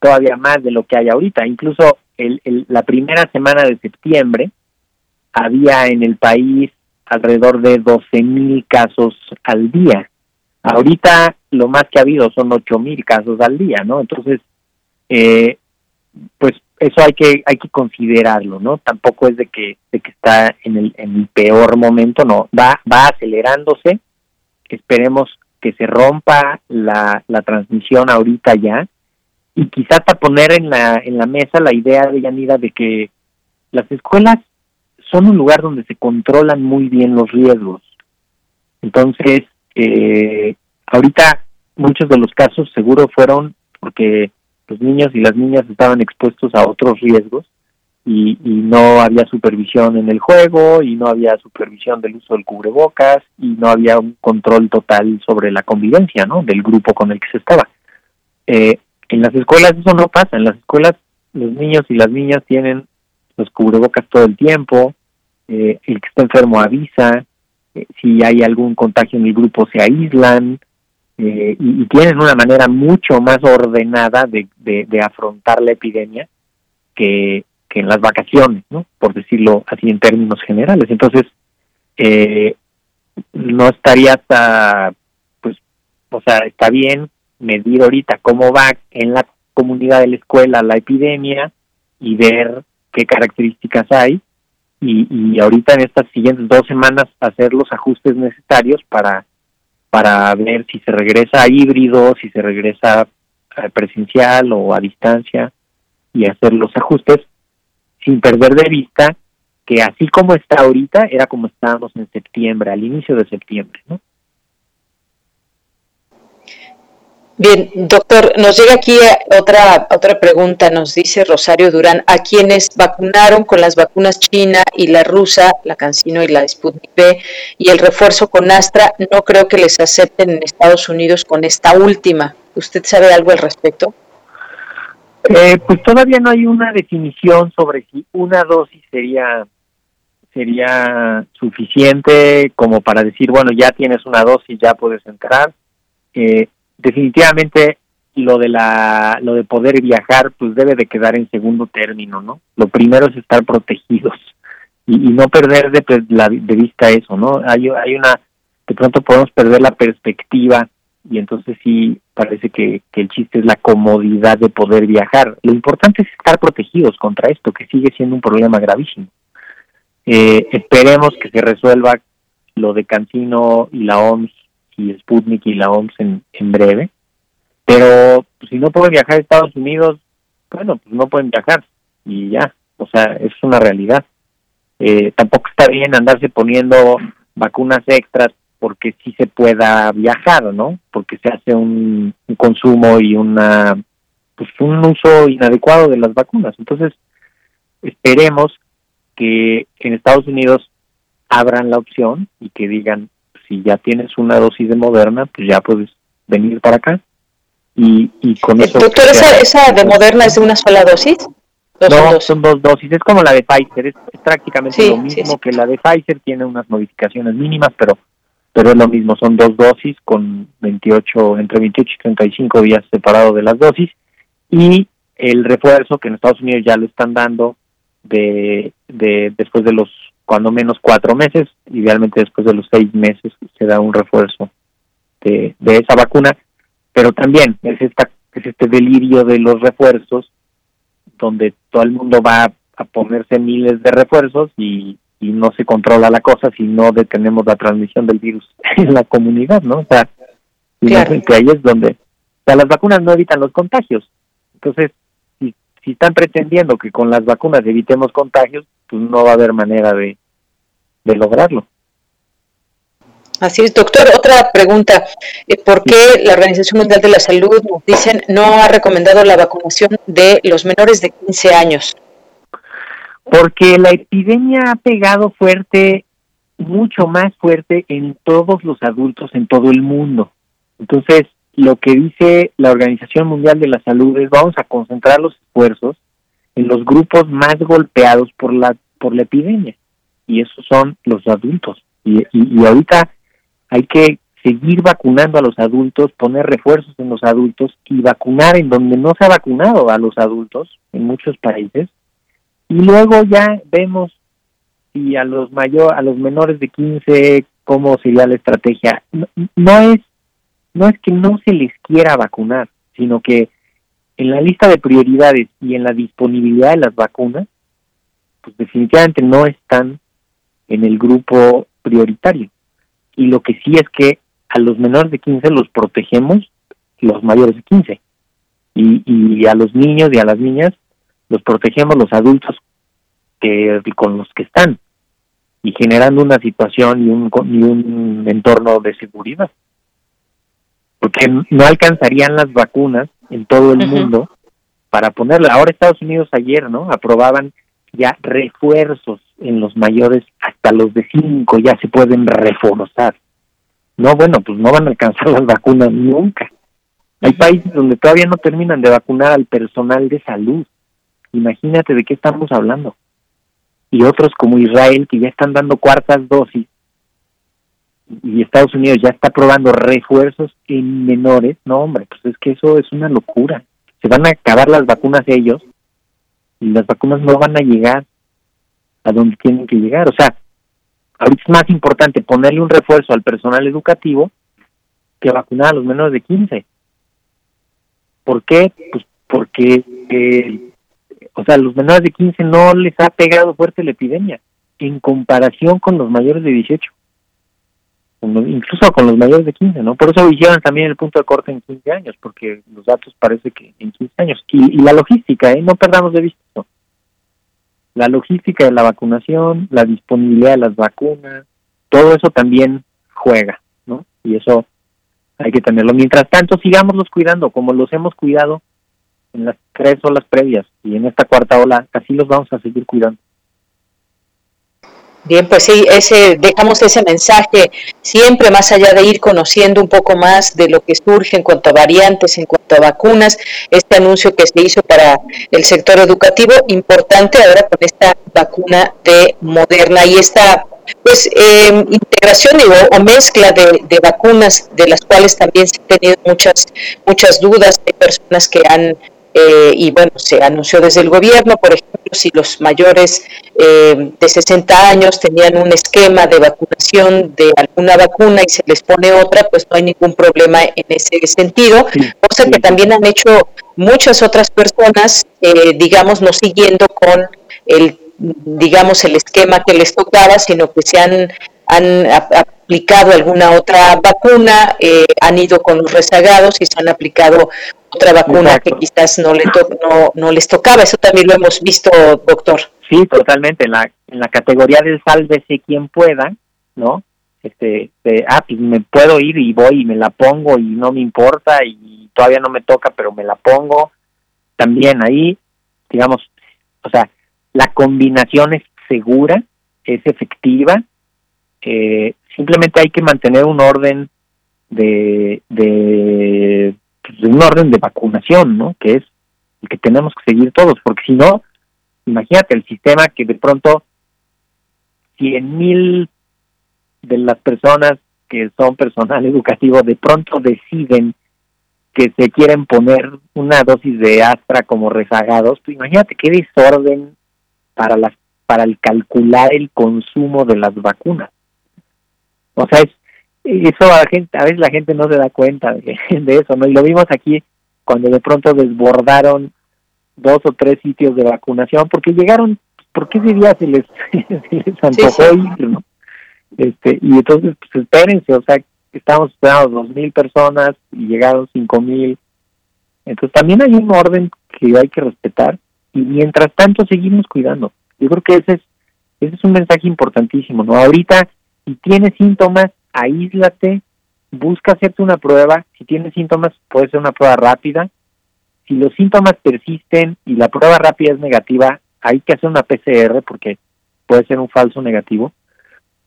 todavía más de lo que hay ahorita. Incluso el, la primera semana de septiembre había en el país alrededor de 12 mil casos al día. Ahorita lo más que ha habido son 8 mil casos al día, ¿no? Entonces, eh, pues eso hay que hay que considerarlo, ¿no? Tampoco es de que de que está en el, en el peor momento, no, va va acelerándose. Esperemos que se rompa la, la transmisión ahorita ya y quizás para poner en la en la mesa la idea de Yanira de que las escuelas son un lugar donde se controlan muy bien los riesgos. Entonces, eh, ahorita muchos de los casos seguro fueron porque los niños y las niñas estaban expuestos a otros riesgos y, y, no había supervisión en el juego y no había supervisión del uso del cubrebocas y no había un control total sobre la convivencia ¿no? del grupo con el que se estaba. Eh, en las escuelas eso no pasa, en las escuelas los niños y las niñas tienen los cubrebocas todo el tiempo, eh, el que está enfermo avisa, eh, si hay algún contagio en el grupo se aíslan eh, y, y, tienen una manera mucho más ordenada de, afrontar la epidemia que, que, en las vacaciones, ¿no? por decirlo así en términos generales. Entonces, no estaría hasta, pues, o sea, está bien medir ahorita cómo va en la comunidad de la escuela la epidemia y ver qué características hay y, y ahorita en estas siguientes dos semanas hacer los ajustes necesarios para para ver si se regresa a híbrido, si se regresa a presencial o a distancia y hacer los ajustes sin perder de vista que así como está ahorita era como estábamos en septiembre, al inicio de septiembre, ¿no? Bien, doctor, nos llega aquí otra otra pregunta, nos dice Rosario Durán, a quienes vacunaron con las vacunas china y la rusa, la Cancino y la Sputnik V, y el refuerzo con Astra, no creo que les acepten en Estados Unidos con esta última. ¿Usted sabe algo al respecto? Eh, pues todavía no hay una definición sobre si una dosis sería sería suficiente como para decir, bueno, ya tienes una dosis, ya puedes entrar. Eh, definitivamente lo de la lo de poder viajar pues debe de quedar en segundo término no lo primero es estar protegidos y, no perder de, la, de vista eso no hay hay una de pronto podemos perder la perspectiva y entonces sí parece que, que el chiste es la comodidad de poder viajar. Lo importante es estar protegidos contra esto que sigue siendo un problema gravísimo. Eh, esperemos que se resuelva lo de Cancino y la OMS y Sputnik y la OMS en, en breve. Pero pues, si no pueden viajar a Estados Unidos, bueno, pues no pueden viajar y ya, o sea, es una realidad. Eh, tampoco está bien andarse poniendo vacunas extras porque sí se pueda viajar, ¿no? Porque se hace un, un consumo y una pues un uso inadecuado de las vacunas. Entonces, esperemos que en Estados Unidos abran la opción y que digan, si ya tienes una dosis de Moderna, pues ya puedes venir para acá. Y, y con eso... Doctor, ¿esa, ¿esa de Moderna es de una sola dosis? ¿Dos no, son dos? son dos dosis. Es como la de Pfizer. Es, es prácticamente sí, lo mismo sí, sí. que la de Pfizer. Tiene unas modificaciones mínimas, pero pero es lo mismo, son dos dosis con 28, entre 28 y 35 días separado de las dosis, y el refuerzo que en Estados Unidos ya lo están dando de, de después de los cuando menos cuatro meses, idealmente después de los seis meses se da un refuerzo de, de esa vacuna, pero también es esta es este delirio de los refuerzos donde todo el mundo va a ponerse miles de refuerzos y, y no se controla la cosa si no detenemos la transmisión del virus *laughs* en la comunidad, ¿no? O sea, que ahí es donde, o sea, las vacunas no evitan los contagios. Entonces, si, si están pretendiendo que con las vacunas evitemos contagios, pues no va a haber manera de, de lograrlo. Así es, doctor. Otra pregunta. Eh, ¿Por qué la Organización Mundial de la Salud, dicen, no ha recomendado la vacunación de los menores de 15 años? Porque la epidemia ha pegado fuerte, mucho más fuerte en todos los adultos en todo el mundo. Entonces, lo que dice la Organización Mundial de la Salud es vamos a concentrar los esfuerzos en los grupos más golpeados por la por la epidemia. Y esos son los adultos. Y, y, ahorita hay que seguir vacunando a los adultos, poner refuerzos en los adultos y vacunar en donde no se ha vacunado a los adultos en muchos países. Y luego ya vemos si a los mayor a los menores de 15 cómo sería la estrategia. No es no es que no se les quiera vacunar sino que en la lista de prioridades y en la disponibilidad de las vacunas pues definitivamente no están en el grupo prioritario y lo que sí es que a los menores de 15 los protegemos los mayores de 15 y, y a los niños y a las niñas los protegemos los adultos que con los que están y generando una situación y un, y un entorno de seguridad. Porque no alcanzarían las vacunas en todo el uh -huh. mundo para ponerle. Ahora Estados Unidos ayer, ¿no? Aprobaban ya refuerzos en los mayores hasta los de 5 ya se pueden reforzar. No, bueno, pues no van a alcanzar *laughs* las vacunas nunca. Hay países donde todavía no terminan de vacunar al personal de salud. Imagínate de qué estamos hablando. Y otros como Israel que ya están dando cuartas dosis y Estados Unidos ya está probando refuerzos en menores. No, hombre, pues es que eso es una locura. Se van a acabar las vacunas ellos y las vacunas no van a llegar a donde tienen que llegar. O sea, ahorita es más importante ponerle un refuerzo al personal educativo que vacunar a los menores de 15. ¿Por qué? Pues porque, eh, o sea, los menores de 15 no les ha pegado fuerte la epidemia en comparación con los mayores de 18. Incluso con los mayores de 15, ¿no? Por eso hicieron también el punto de corte en 15 años, porque los datos parece que en 15 años. Y, la logística, ¿eh? No perdamos de vista eso. La logística de la vacunación, la disponibilidad de las vacunas, todo eso también juega, ¿no? Y eso hay que tenerlo. Mientras tanto, sigámoslos cuidando como los hemos cuidado en las tres olas previas y en esta cuarta ola, así los vamos a seguir cuidando. Bien, pues sí, ese, dejamos ese mensaje siempre más allá de ir conociendo un poco más de lo que surge en cuanto a variantes, en cuanto a vacunas, este anuncio que se hizo para el sector educativo, importante ahora con esta vacuna de Moderna. Y esta pues eh, integración digo, o mezcla de, de, vacunas de las cuales también se han tenido muchas muchas dudas hay personas que han eh, y bueno, se anunció desde el gobierno, por ejemplo, si los mayores eh, de 60 años tenían un esquema de vacunación de alguna vacuna y se les pone otra, pues no hay ningún problema en ese sentido, cosa que también han hecho muchas otras personas, eh, digamos, no siguiendo con el digamos el esquema que les tocaba, sino que se han han aplicado alguna otra vacuna, eh, han ido con los rezagados y se han aplicado otra vacuna Exacto. que quizás no, le to no, no les tocaba. Eso también lo hemos visto, doctor. Sí, totalmente. En la, en la categoría del sálvese quien pueda, ¿no? Este, de, ah, pues me puedo ir y voy y me la pongo y no me importa y todavía no me toca, pero me la pongo. También ahí, digamos, o sea, la combinación es segura, es efectiva, eh, simplemente hay que mantener un orden de, pues, de, un orden de vacunación, ¿no? Que es el que tenemos que seguir todos, porque si no, imagínate el sistema que de pronto cien mil de las personas que son personal *laughs* educativo de pronto deciden que se quieren poner una dosis de Astra como rezagados, pues imagínate qué desorden para las para el calcular el consumo de las vacunas. O sea, es, eso a, la gente, a veces la gente no se da cuenta de, *laughs* de, eso, ¿no? Y lo vimos aquí cuando de pronto desbordaron dos o tres sitios de vacunación porque llegaron, porque ese día se les, *laughs* se les antojó ir, ¿no? Este, y entonces, pues espérense, o sea, estábamos esperando dos mil personas y llegaron cinco mil. Entonces también hay un orden que hay que respetar y mientras tanto seguimos cuidando. Yo creo que ese es, ese es un mensaje importantísimo, ¿no? Ahorita, si tienes síntomas, aíslate, busca hacerte una prueba. Si tienes síntomas, puede ser una prueba rápida. Si los síntomas persisten y la prueba rápida es negativa, hay que hacer una PCR porque puede ser un falso negativo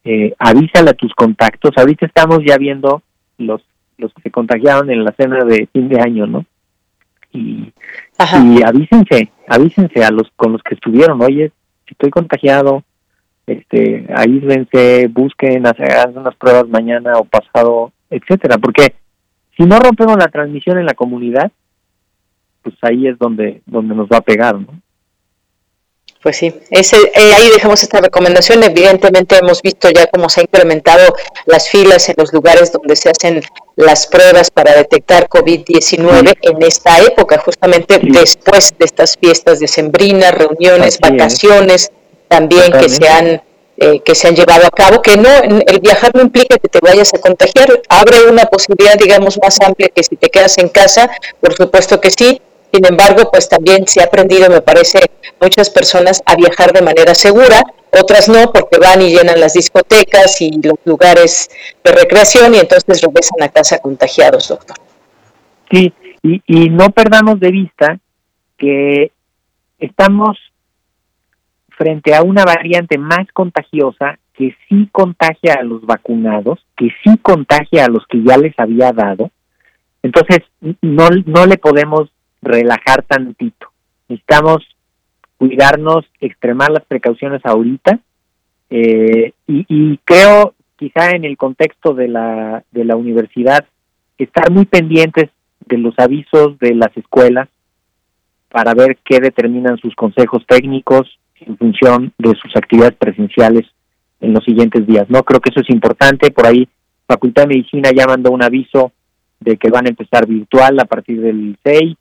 eh, avísale a tus contactos. Ahorita estamos ya viendo los los que se contagiaron en la cena de fin de año, ¿no? Y, y avísense, avísense a los con los que estuvieron, oye, si estoy contagiado, este, aíslense, busquen, hagan unas pruebas mañana o pasado, etcétera, porque si no rompemos la transmisión en la comunidad, pues ahí es donde donde nos va a pegar, ¿no? Pues sí, ese, eh, ahí dejamos esta recomendación. Evidentemente hemos visto ya cómo se han incrementado las filas en los lugares donde se hacen las pruebas para detectar COVID-19 en esta época, justamente después de estas fiestas decembrinas, reuniones, vacaciones también que se han eh, que se han llevado a cabo, que no el viajar no implica que te vayas a contagiar, abre una posibilidad, digamos, más amplia que si te quedas en casa, por supuesto que sí, sin embargo, pues también se ha aprendido, me parece, muchas personas a viajar de manera segura, otras no, porque van y llenan las discotecas y los lugares de recreación y entonces regresan a casa contagiados, doctor. Sí, y, y no perdamos de vista que estamos frente a una variante más contagiosa que sí contagia a los vacunados, que sí contagia a los que ya les había dado. Entonces, no, no le podemos relajar tantito. Necesitamos cuidarnos, extremar las precauciones ahorita eh, y, creo quizá en el contexto de la, de la universidad estar muy pendientes de los avisos de las escuelas para ver qué determinan sus consejos técnicos en función de sus actividades presenciales en los siguientes días. No creo que eso es importante. Por ahí, Facultad de Medicina ya mandó un aviso de que van a empezar virtual a partir del 6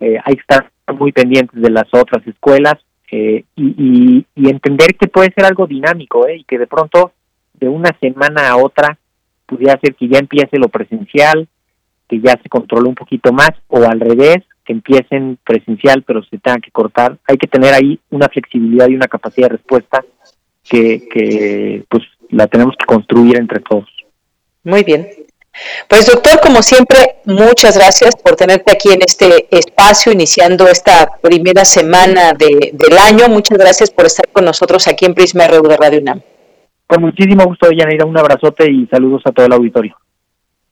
eh, hay que estar muy pendientes de las otras escuelas eh, y, entender que puede ser algo dinámico eh, y que de pronto de una semana a otra pudiera ser que ya empiece lo presencial, que ya se controle un poquito más o al revés, que empiecen presencial pero se tengan que cortar. Hay que tener ahí una flexibilidad y una capacidad de respuesta que, que pues la tenemos que construir entre todos. Muy bien. Pues doctor, como siempre, muchas gracias por tenerte aquí en este espacio, iniciando esta primera semana de, del año. Muchas gracias por estar con nosotros aquí en Prisma RU de Radio UNAM. Con muchísimo gusto, Yanira. Un abrazote y saludos a todo el auditorio.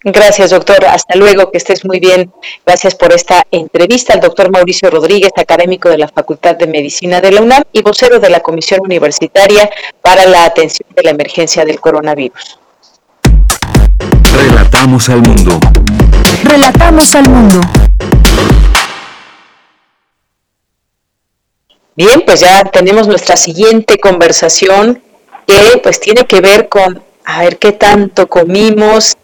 Gracias, doctor. Hasta luego, que estés muy bien. Gracias por esta entrevista al doctor Mauricio Rodríguez, académico de la Facultad de Medicina de la UNAM y vocero de la Comisión Universitaria para la Atención de la Emergencia del Coronavirus. Relatamos al mundo. Relatamos al mundo. Bien, pues ya tenemos nuestra siguiente conversación que pues tiene que ver con a ver qué tanto comimos,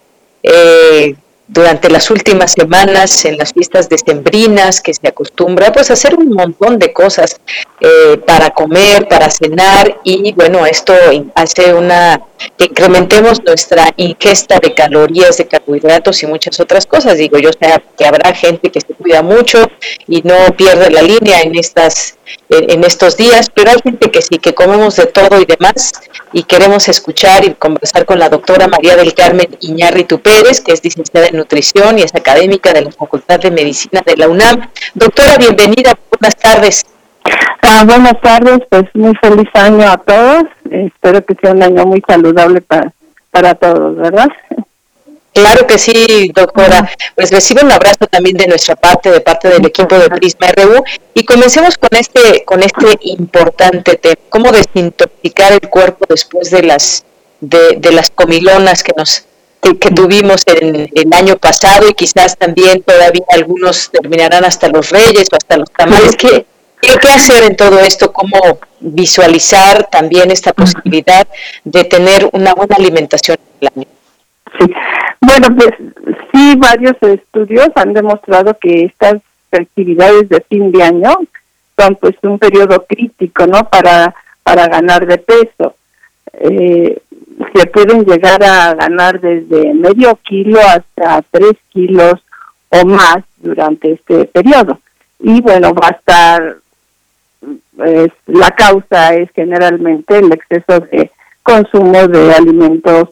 eh, durante las últimas semanas en las fiestas decembrinas que se acostumbra pues a hacer un montón de cosas eh, para comer, para cenar y bueno, esto hace una que incrementemos nuestra ingesta de calorías, de carbohidratos y muchas otras cosas. Digo, yo sé que habrá gente que se cuida mucho y no pierde la línea en estas en estos días, pero hay gente que sí, que comemos de todo y demás, y queremos escuchar y conversar con la doctora María del Carmen Iñárritu Pérez, que es licenciada en nutrición y es académica de la Facultad de Medicina de la UNAM. Doctora, bienvenida, buenas tardes. Ah, buenas tardes, pues muy feliz año a todos, espero que sea un año muy saludable para, para todos, ¿verdad? Claro que sí, doctora. Pues recibe un abrazo también de nuestra parte, de parte del equipo de Prisma RU. Y comencemos con este, con este importante tema, cómo desintoxicar el cuerpo después de las, de, las comilonas que nos, que, tuvimos en el año pasado y quizás también todavía algunos terminarán hasta los reyes o hasta los tamales. ¿Qué, qué hacer en todo esto? ¿Cómo visualizar también esta posibilidad de tener una buena alimentación en el año? Sí. Bueno, pues sí, varios estudios han demostrado que estas actividades de fin de año son pues un periodo crítico, ¿no? Para, para ganar de peso. Eh, se pueden llegar a ganar desde medio kilo hasta tres kilos o más durante este periodo. Y bueno, va a estar, la causa es generalmente el exceso de consumo de alimentos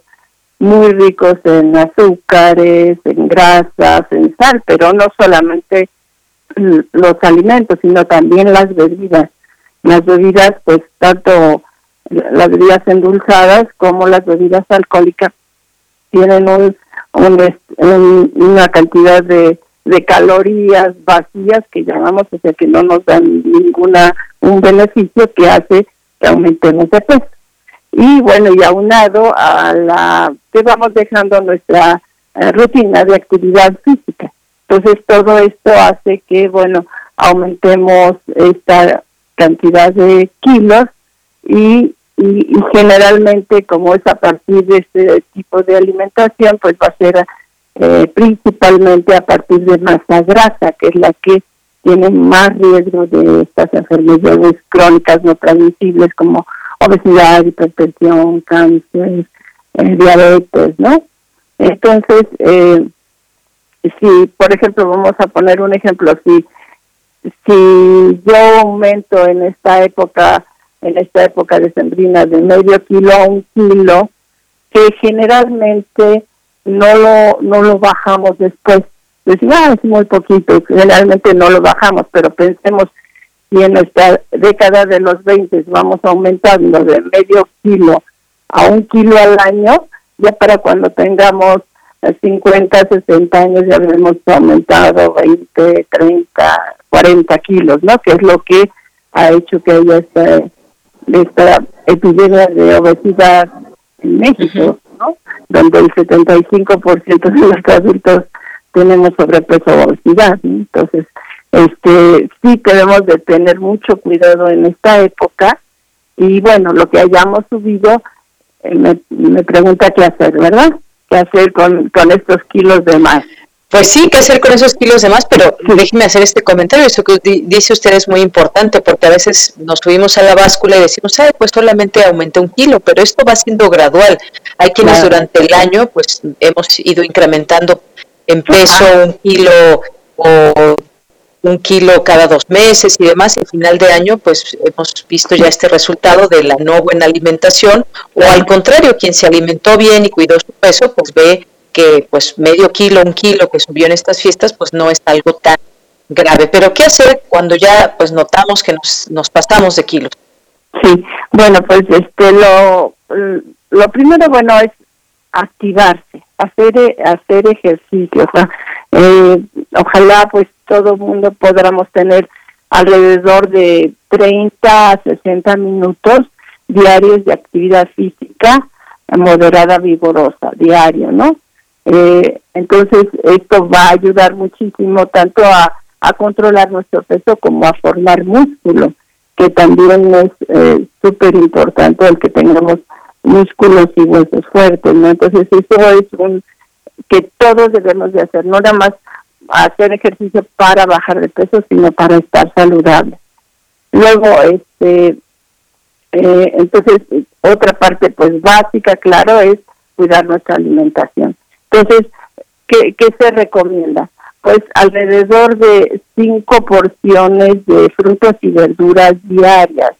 muy ricos en azúcares, en grasas, en sal, pero no solamente los alimentos, sino también las bebidas. Las bebidas, pues tanto las bebidas endulzadas como las bebidas alcohólicas tienen un, una cantidad de, de calorías vacías que llamamos, o sea que no nos dan ninguna un beneficio que hace que aumentemos de peso. Y bueno, y aunado a la que vamos dejando nuestra eh, rutina de actividad física. Entonces todo esto hace que, bueno, aumentemos esta cantidad de kilos y, y, generalmente como es a partir de este tipo de alimentación, pues va a ser eh, principalmente a partir de masa grasa, que es la que tiene más riesgo de estas enfermedades crónicas no transmisibles como obesidad, hipertensión, cáncer, eh, diabetes, ¿no? Entonces, eh, si, por ejemplo, vamos a poner un ejemplo, si, si yo aumento en esta época, en esta época de sembrina de medio kilo a un kilo, que generalmente no lo, no lo bajamos después. Decimos, ah, es muy poquito, generalmente no lo bajamos, pero pensemos si en nuestra década de los 20 vamos aumentando de medio kilo a un kilo al año, ya para cuando tengamos 50, 60 años ya hemos aumentado 20, 30, 40 kilos, ¿no? Que es lo que ha hecho que haya esta, esta epidemia de obesidad en México, ¿no? Donde el 75% de los adultos tenemos sobrepeso o obesidad, Entonces, este sí debemos de tener mucho cuidado en esta época y bueno, lo que hayamos subido, me, me pregunta qué hacer, ¿verdad? qué hacer con, con estos kilos de más. Pues sí, qué hacer con esos kilos de más, pero déjeme hacer este comentario. Eso que dice usted es muy importante porque a veces nos subimos a la báscula y decimos, ay, pues solamente aumenté un kilo, pero esto va siendo gradual. Hay quienes durante el año pues hemos ido incrementando en peso un kilo o un kilo cada dos meses y demás, y al final de año pues hemos visto ya este resultado de la no buena alimentación, o al contrario, quien se alimentó bien y cuidó su peso, pues ve que pues medio kilo, un kilo que subió en estas fiestas, pues no es algo tan grave. Pero ¿qué hacer cuando ya pues notamos que nos, nos pasamos de kilos? Sí, bueno, pues este lo, lo primero bueno es activarse, hacer hacer ejercicio, o sea, eh, ojalá pues todo el mundo podamos tener alrededor de 30 a 60 minutos diarios de actividad física moderada, vigorosa, diario, ¿no? Eh, entonces, esto va a ayudar muchísimo tanto a, controlar nuestro peso como a formar músculo, que también es eh, súper importante el que tengamos músculos y huesos fuertes, ¿no? Entonces, eso es un que todos debemos de hacer, no nada más hacer ejercicio para bajar de peso, sino para estar saludable. Luego, este, eh, entonces, otra parte pues básica, claro, es cuidar nuestra alimentación. Entonces, ¿qué, qué se recomienda? Pues alrededor de cinco porciones de frutas y verduras diarias.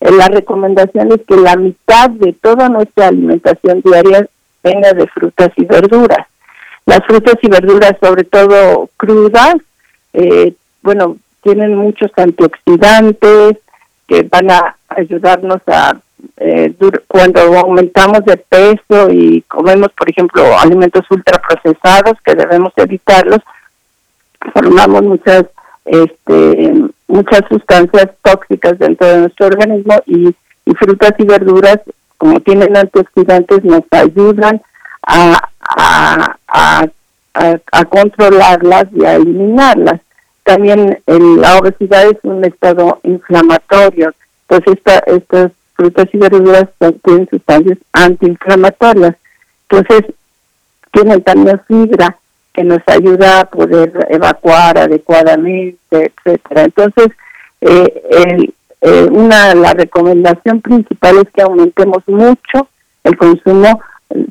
Eh, la recomendación es que la mitad de toda nuestra alimentación diaria venga de frutas y verduras. Las frutas y verduras, sobre todo crudas, eh, bueno, tienen muchos antioxidantes que van a ayudarnos a eh, cuando aumentamos de peso y comemos, por ejemplo, alimentos ultraprocesados que debemos evitarlos, formamos muchas este, muchas sustancias tóxicas dentro de nuestro organismo y, y frutas y verduras, como tienen antioxidantes, nos ayudan a, a, a, a, controlarlas y a eliminarlas. También la obesidad es un estado inflamatorio, pues esta, estas frutas y verduras tienen sustancias antiinflamatorias. Entonces, tienen también fibra que nos ayuda a poder evacuar adecuadamente, etcétera. Entonces, eh, el, eh, una la recomendación principal es que aumentemos mucho el consumo,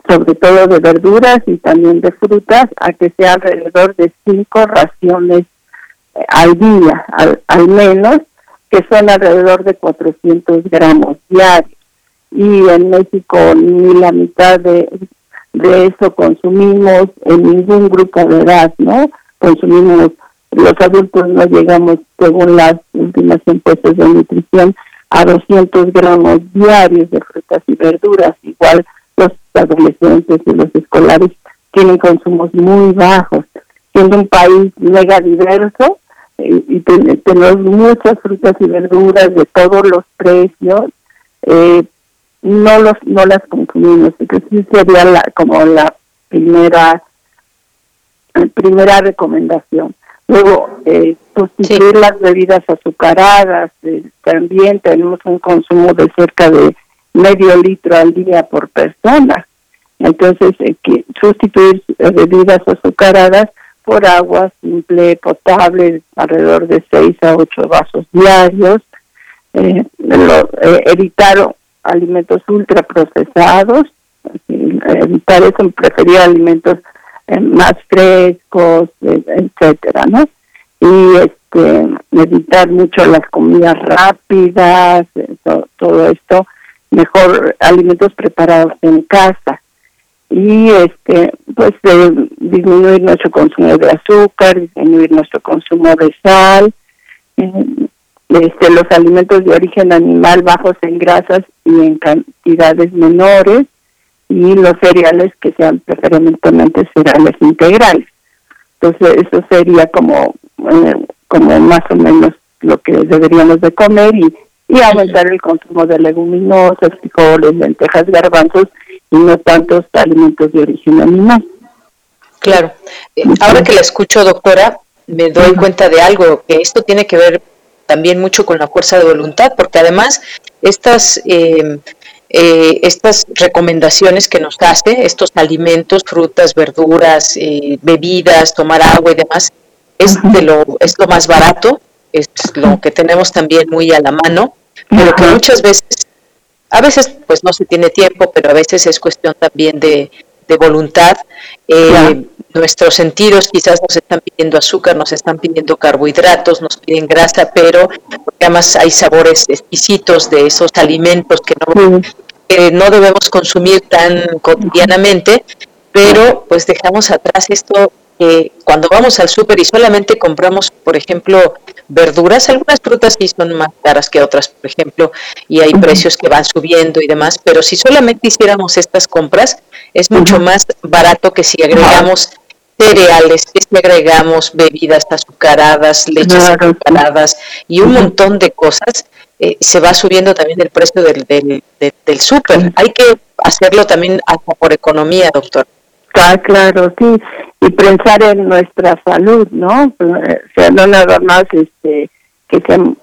sobre todo de verduras y también de frutas, a que sea alrededor de cinco raciones eh, al día, al, menos, que son alrededor de 400 gramos diarios. Y en México ni la mitad de, de eso consumimos en ningún grupo de edad, ¿no? Consumimos, los adultos no llegamos, según las últimas encuestas de nutrición, a 200 gramos diarios de frutas y verduras, igual los adolescentes y los escolares tienen consumos muy bajos, siendo un país mega diverso eh, y tenemos muchas frutas y verduras de todos los precios, eh, no los no las consumimos. Entonces sería la, como la primera primera recomendación. Luego eh, sustituir las bebidas azucaradas eh, también tenemos un consumo de cerca de medio litro al día por persona. Entonces eh, sustituir bebidas azucaradas por agua simple potable alrededor de 6 a 8 vasos diarios. Eh, evitar alimentos ultraprocesados, evitar eso, preferir alimentos eh, más frescos, eh, etcétera, ¿no? Y este, evitar mucho las comidas rápidas, eh, todo, esto, mejor alimentos preparados en casa. Y este pues disminuir nuestro consumo de azúcar, disminuir nuestro consumo de sal, este, los alimentos de origen animal bajos en grasas y en cantidades menores. Y los cereales que sean preferentemente cereales integrales. Entonces eso sería como, eh, como más o menos lo que deberíamos de comer y, y aumentar el consumo de leguminosas, frijoles, lentejas, garbanzos y no tantos alimentos de origen animal. Claro. Eh, ahora que la escucho, doctora, me doy cuenta de algo, que esto tiene que ver también mucho con la fuerza de voluntad, porque además estas, eh, eh, estas recomendaciones que nos hace, estos alimentos, frutas, verduras, eh, bebidas, tomar agua y demás, es, de lo, es lo más barato, es lo que tenemos también muy a la mano, pero que muchas veces, a veces pues no se tiene tiempo, pero a veces es cuestión también de, de voluntad. Eh, nuestros sentidos quizás nos están pidiendo azúcar, nos están pidiendo carbohidratos, nos piden grasa, pero además hay sabores exquisitos de esos alimentos que no, no debemos consumir tan cotidianamente, pero pues dejamos atrás esto que cuando vamos al súper y solamente compramos, por ejemplo, verduras, algunas frutas sí son más caras que otras, por ejemplo, y hay precios que van subiendo y demás, pero si solamente hiciéramos estas compras, es mucho más barato que si agregamos cereales, que si agregamos bebidas azucaradas, leches azucaradas y un montón de cosas, eh, se va subiendo también el precio del, del, del, súper. Hay que hacerlo también por economía, doctor. Ah, claro, sí, y pensar en nuestra salud, ¿no? O sea, no nada más este que sean,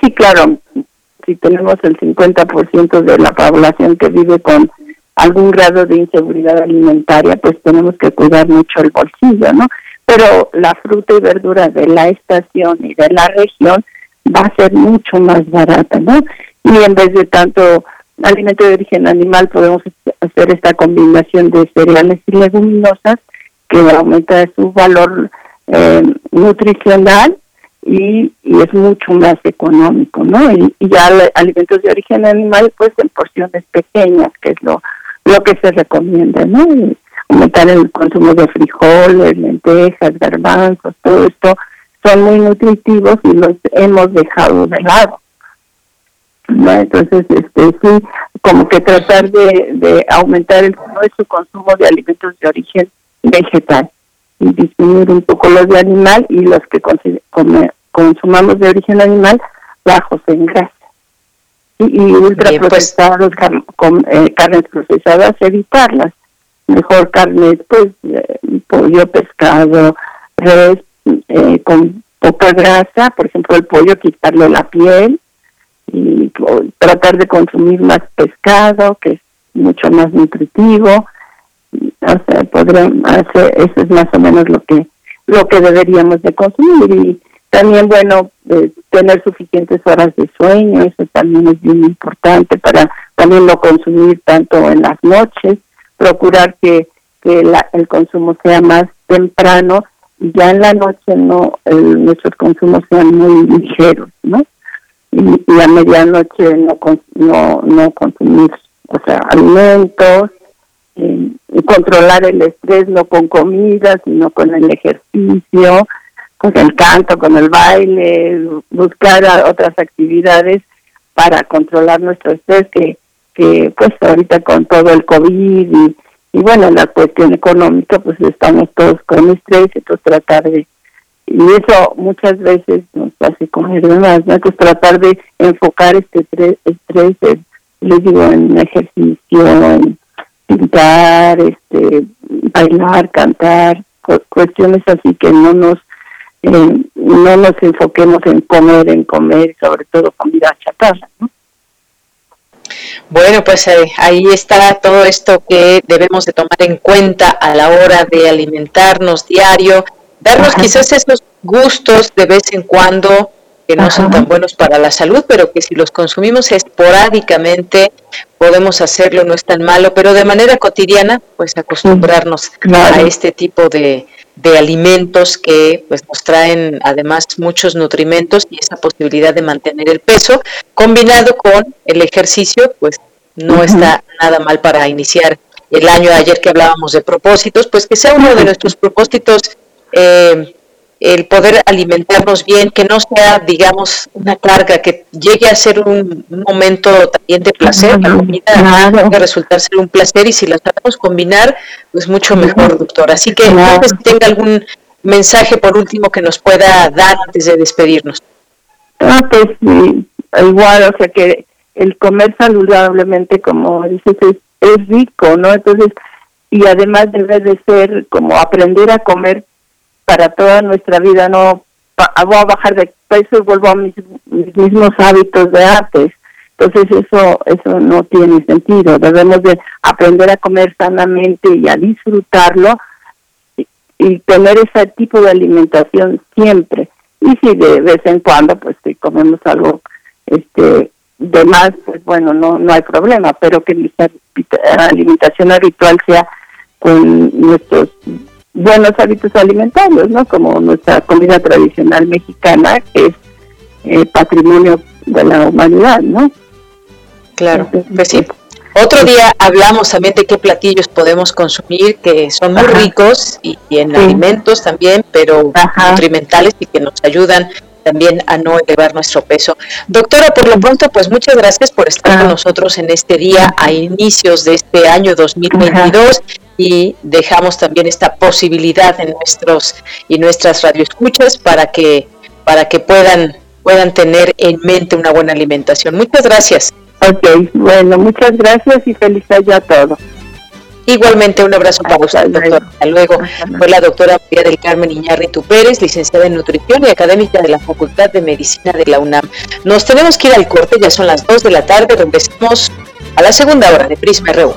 sí, claro, si tenemos el 50% de la población que vive con algún grado de inseguridad alimentaria, pues tenemos que cuidar mucho el bolsillo, ¿no? Pero la fruta y verdura de la estación y de la región va a ser mucho más barata, ¿no? Y en vez de tanto alimento de origen animal podemos hacer esta combinación de cereales y leguminosas que aumenta su valor eh, nutricional y, es mucho más económico, ¿no? Y, ya alimentos de origen animal, pues en porciones pequeñas, que es lo, lo que se recomienda, ¿no? aumentar el consumo de frijoles, lentejas, garbanzos, todo esto son muy nutritivos y los hemos dejado de lado. ¿No? Entonces, este sí, como que tratar de, de aumentar el su consumo de alimentos de origen vegetal y disminuir un poco los de animal y los que consumamos de origen animal bajos en grasa. Y, y ultraprocesados, pues. con, eh, carnes procesadas, evitarlas. mejor carne, pues eh, pollo, pescado, res, eh, con poca grasa, por ejemplo el pollo quitarle la piel y tratar de consumir más pescado, que es mucho más nutritivo. O sea, podríamos hacer, eso es más o menos lo que lo que deberíamos de consumir. Y también bueno eh, tener suficientes horas de sueño eso también es bien importante para también no consumir tanto en las noches. Procurar que, que el consumo sea más temprano y ya en la noche no nuestros consumos sean muy ligeros no y, a medianoche no no no consumir o sea alimentos eh, controlar el estrés no con comida sino con el ejercicio con el canto con el baile buscar otras actividades para controlar nuestro estrés que que pues ahorita con todo el covid y, y bueno la cuestión económica pues estamos todos con estrés entonces tratar de y eso muchas veces nos hace comer más, ¿no? Pues tratar de enfocar este estrés, les digo, en ejercicio, en pintar, este, bailar, cantar, cuestiones así que no nos eh, no nos enfoquemos en comer, en comer, sobre todo comida chatarra, ¿no? Bueno, pues eh, ahí está todo esto que debemos de tomar en cuenta a la hora de alimentarnos diario, darnos quizás esos gustos de vez en cuando que no son tan buenos para la salud, pero que si los consumimos esporádicamente podemos hacerlo, no es tan malo, pero de manera cotidiana, pues acostumbrarnos a este tipo de, de alimentos que pues nos traen además muchos nutrimentos y esa posibilidad de mantener el peso combinado con el ejercicio pues no está nada mal para iniciar el año. Ayer que hablábamos de propósitos pues que sea uno de nuestros propósitos eh, el poder alimentarnos bien, que no sea, digamos, una carga, que llegue a ser un, momento también de placer, la comida puede resultar ser un placer y si la sabemos combinar, pues mucho mejor, doctor. Así que no sé si tenga algún mensaje por último que nos pueda dar antes de despedirnos. Ah, pues igual, o sea que el comer saludablemente, como dices, es, es rico, ¿no? Entonces, y además debe de ser como aprender a comer para toda nuestra vida, no voy a bajar de peso y vuelvo a mis, mismos hábitos de antes. Entonces eso eso no tiene sentido. Debemos de aprender a comer sanamente y a disfrutarlo y, tener ese tipo de alimentación siempre. Y si de vez en cuando pues si comemos algo este de más, pues bueno, no no hay problema, pero que nuestra alimentación habitual sea con nuestros buenos hábitos alimentarios, ¿no? Como nuestra comida tradicional mexicana, que es eh, patrimonio de la humanidad, ¿no? Claro, pues sí. Otro día hablamos también de qué platillos podemos consumir que son muy ricos y, en alimentos también, pero nutrimentales y que nos ayudan también a no elevar nuestro peso. Doctora, por lo pronto, pues muchas gracias por estar con nosotros en este día a inicios de este año 2022 y dejamos también esta posibilidad en nuestros y nuestras radioescuchas para que para que puedan puedan tener en mente una buena alimentación. Muchas gracias. Ok, bueno, muchas gracias y feliz año a todos. Igualmente un abrazo para usted, doctor. Hasta luego. Fue la doctora María del Carmen Iñárritu Pérez, licenciada en nutrición y académica de la Facultad de Medicina de la UNAM. Nos tenemos que ir al corte, ya son las 2 de la tarde, regresamos a la segunda hora de Prisma RU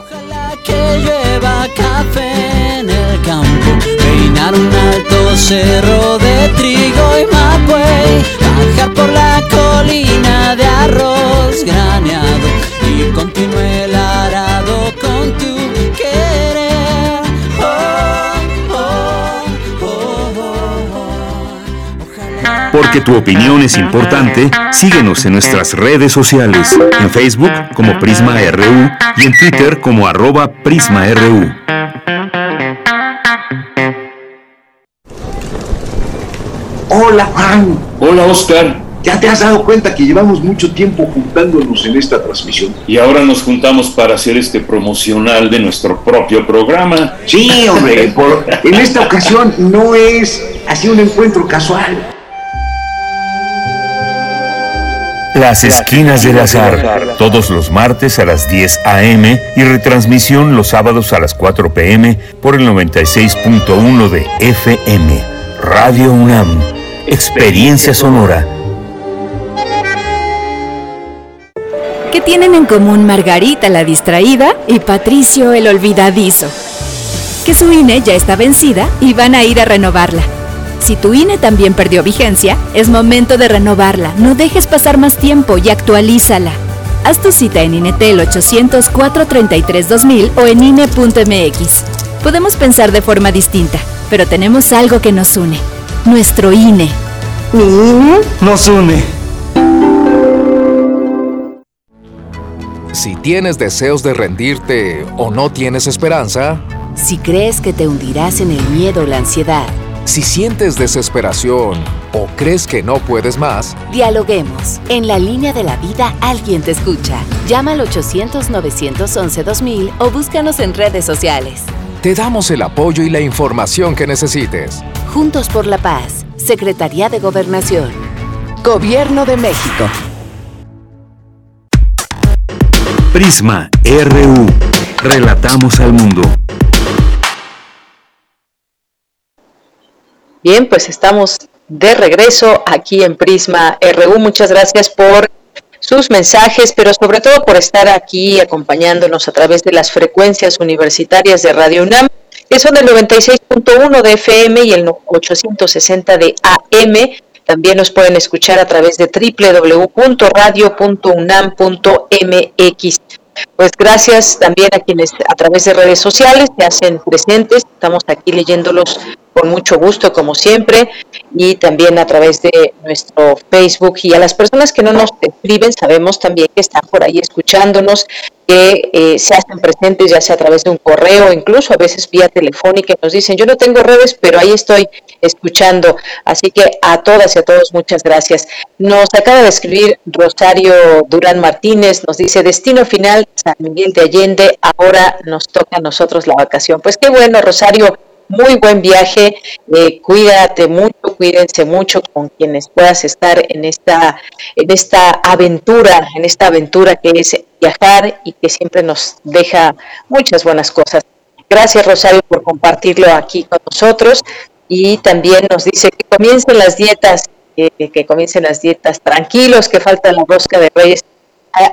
que llueva café en el campo, peinar un alto cerro de trigo y mapuey, bajar por la colina de arroz graneado Porque tu opinión es importante, síguenos en nuestras redes sociales, en Facebook como Prisma RU y en Twitter como arroba PrismaRU. Hola Juan. Hola Oscar. ¿Ya te has dado cuenta que llevamos mucho tiempo juntándonos en esta transmisión? Y ahora nos juntamos para hacer este promocional de nuestro propio programa. Sí, hombre, en esta ocasión no es así un encuentro casual. Las Esquinas del Azar, todos los martes a las 10 a.m. y retransmisión los sábados a las 4 p.m. por el 96.1 de FM. Radio UNAM, Experiencia Sonora. ¿Qué tienen en común Margarita la distraída y Patricio el olvidadizo? Que su INE ya está vencida y van a ir a renovarla. Si tu INE también perdió vigencia, es momento de renovarla. No dejes pasar más tiempo y actualízala. Haz tu cita en INETEL 800-433-2000 o en INE.mx. Podemos pensar de forma distinta, pero tenemos algo que nos une. Nuestro INE. Mi INE nos une. Si tienes deseos de rendirte o no tienes esperanza, si crees que te hundirás en el miedo o la ansiedad, si sientes desesperación o crees que no puedes más, dialoguemos. En la línea de la vida alguien te escucha. Llama al 800-911-2000 o búscanos en redes sociales. Te damos el apoyo y la información que necesites. Juntos por la paz, Secretaría de Gobernación. Gobierno de México. Prisma RU. Relatamos al mundo. Bien, pues estamos de regreso aquí en Prisma RU. Muchas gracias por sus mensajes, pero sobre todo por estar aquí acompañándonos a través de las frecuencias universitarias de Radio UNAM, que son el 96.1 de FM y el 860 de AM. También nos pueden escuchar a través de www.radio.unam.mx. Pues gracias también a quienes a través de redes sociales se hacen presentes. Estamos aquí leyéndolos con mucho gusto, como siempre, y también a través de nuestro Facebook. Y a las personas que no nos escriben, sabemos también que están por ahí escuchándonos, que eh, se hacen presentes ya sea a través de un correo, incluso a veces vía telefónica, nos dicen, yo no tengo redes, pero ahí estoy escuchando. Así que a todas y a todos, muchas gracias. Nos acaba de escribir Rosario Durán Martínez, nos dice, destino final, San Miguel de Allende, ahora nos toca a nosotros la vacación. Pues qué bueno, Rosario muy buen viaje, eh, cuídate mucho, cuídense mucho con quienes puedas estar en esta, en esta aventura, en esta aventura que es viajar y que siempre nos deja muchas buenas cosas. Gracias Rosario por compartirlo aquí con nosotros y también nos dice que comiencen las dietas, que comiencen las dietas tranquilos, que falta la rosca de reyes.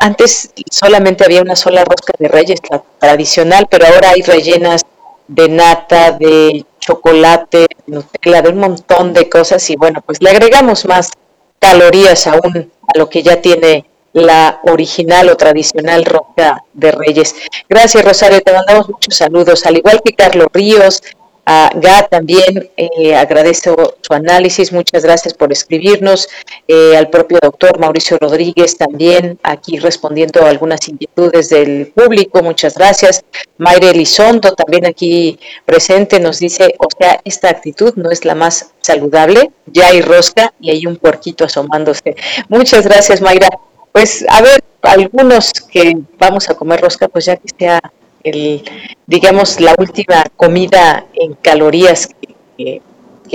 Antes solamente había una sola rosca de reyes, la tradicional, pero ahora hay rellenas de nata, de chocolate, Nutella, de un montón de cosas y bueno, pues le agregamos más calorías aún a lo que ya tiene la original o tradicional roca de Reyes. Gracias Rosario, te mandamos muchos saludos, al igual que Carlos Ríos, a GA también eh, agradezco su análisis, muchas gracias por escribirnos. Eh, al propio doctor Mauricio Rodríguez también aquí respondiendo a algunas inquietudes del público, muchas gracias. Mayre Elizondo también aquí presente nos dice, o sea, esta actitud no es la más saludable, ya hay rosca y hay un puerquito asomándose. Muchas gracias Mayra. Pues a ver, algunos que vamos a comer rosca, pues ya que sea el, digamos, la última comida en calorías que,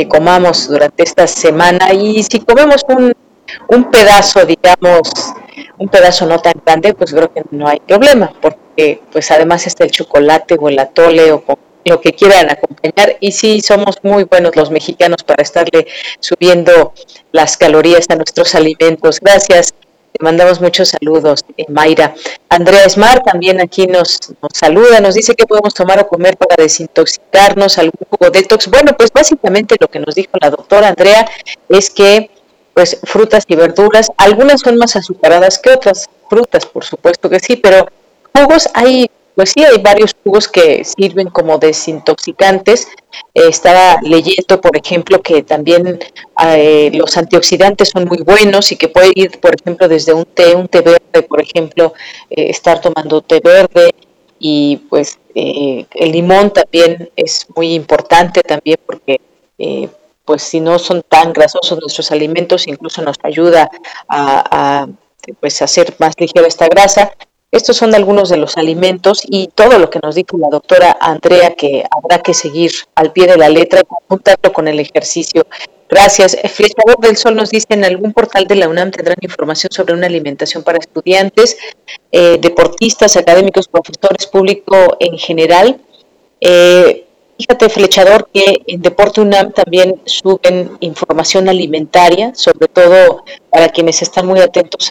comamos durante esta semana. Y si comemos un, un pedazo, digamos, un pedazo no tan grande, pues creo que no hay problema, porque pues además está el chocolate o el atole o lo que quieran acompañar y sí somos muy buenos los mexicanos para estarle subiendo las calorías a nuestros alimentos. Gracias te mandamos muchos saludos, eh, Mayra. Andrea Smart también aquí nos, saluda, nos dice que podemos tomar o comer para desintoxicarnos, algún jugo detox. Bueno, pues básicamente lo que nos dijo la doctora Andrea es que pues frutas y verduras, algunas son más azucaradas que otras frutas, por supuesto que sí, pero jugos hay pues sí, hay varios jugos que sirven como desintoxicantes. Eh, estaba leyendo, por ejemplo, que también eh, los antioxidantes son muy buenos y que puede ir, por ejemplo, desde un té, un té verde, por ejemplo, eh, estar tomando té verde y pues el limón también es muy importante también porque pues si no son tan grasosos nuestros alimentos, incluso nos ayuda a, a pues hacer más ligera esta grasa estos son algunos de los alimentos y todo lo que nos dijo la doctora Andrea que habrá que seguir al pie de la letra juntarlo con el ejercicio. Gracias. Flechador del Sol nos dice, en algún portal de la UNAM tendrán información sobre una alimentación para estudiantes, eh, deportistas, académicos, profesores, público en general. Eh, fíjate, Flechador, que en Deporte UNAM también suben información alimentaria, sobre todo para quienes están muy atentos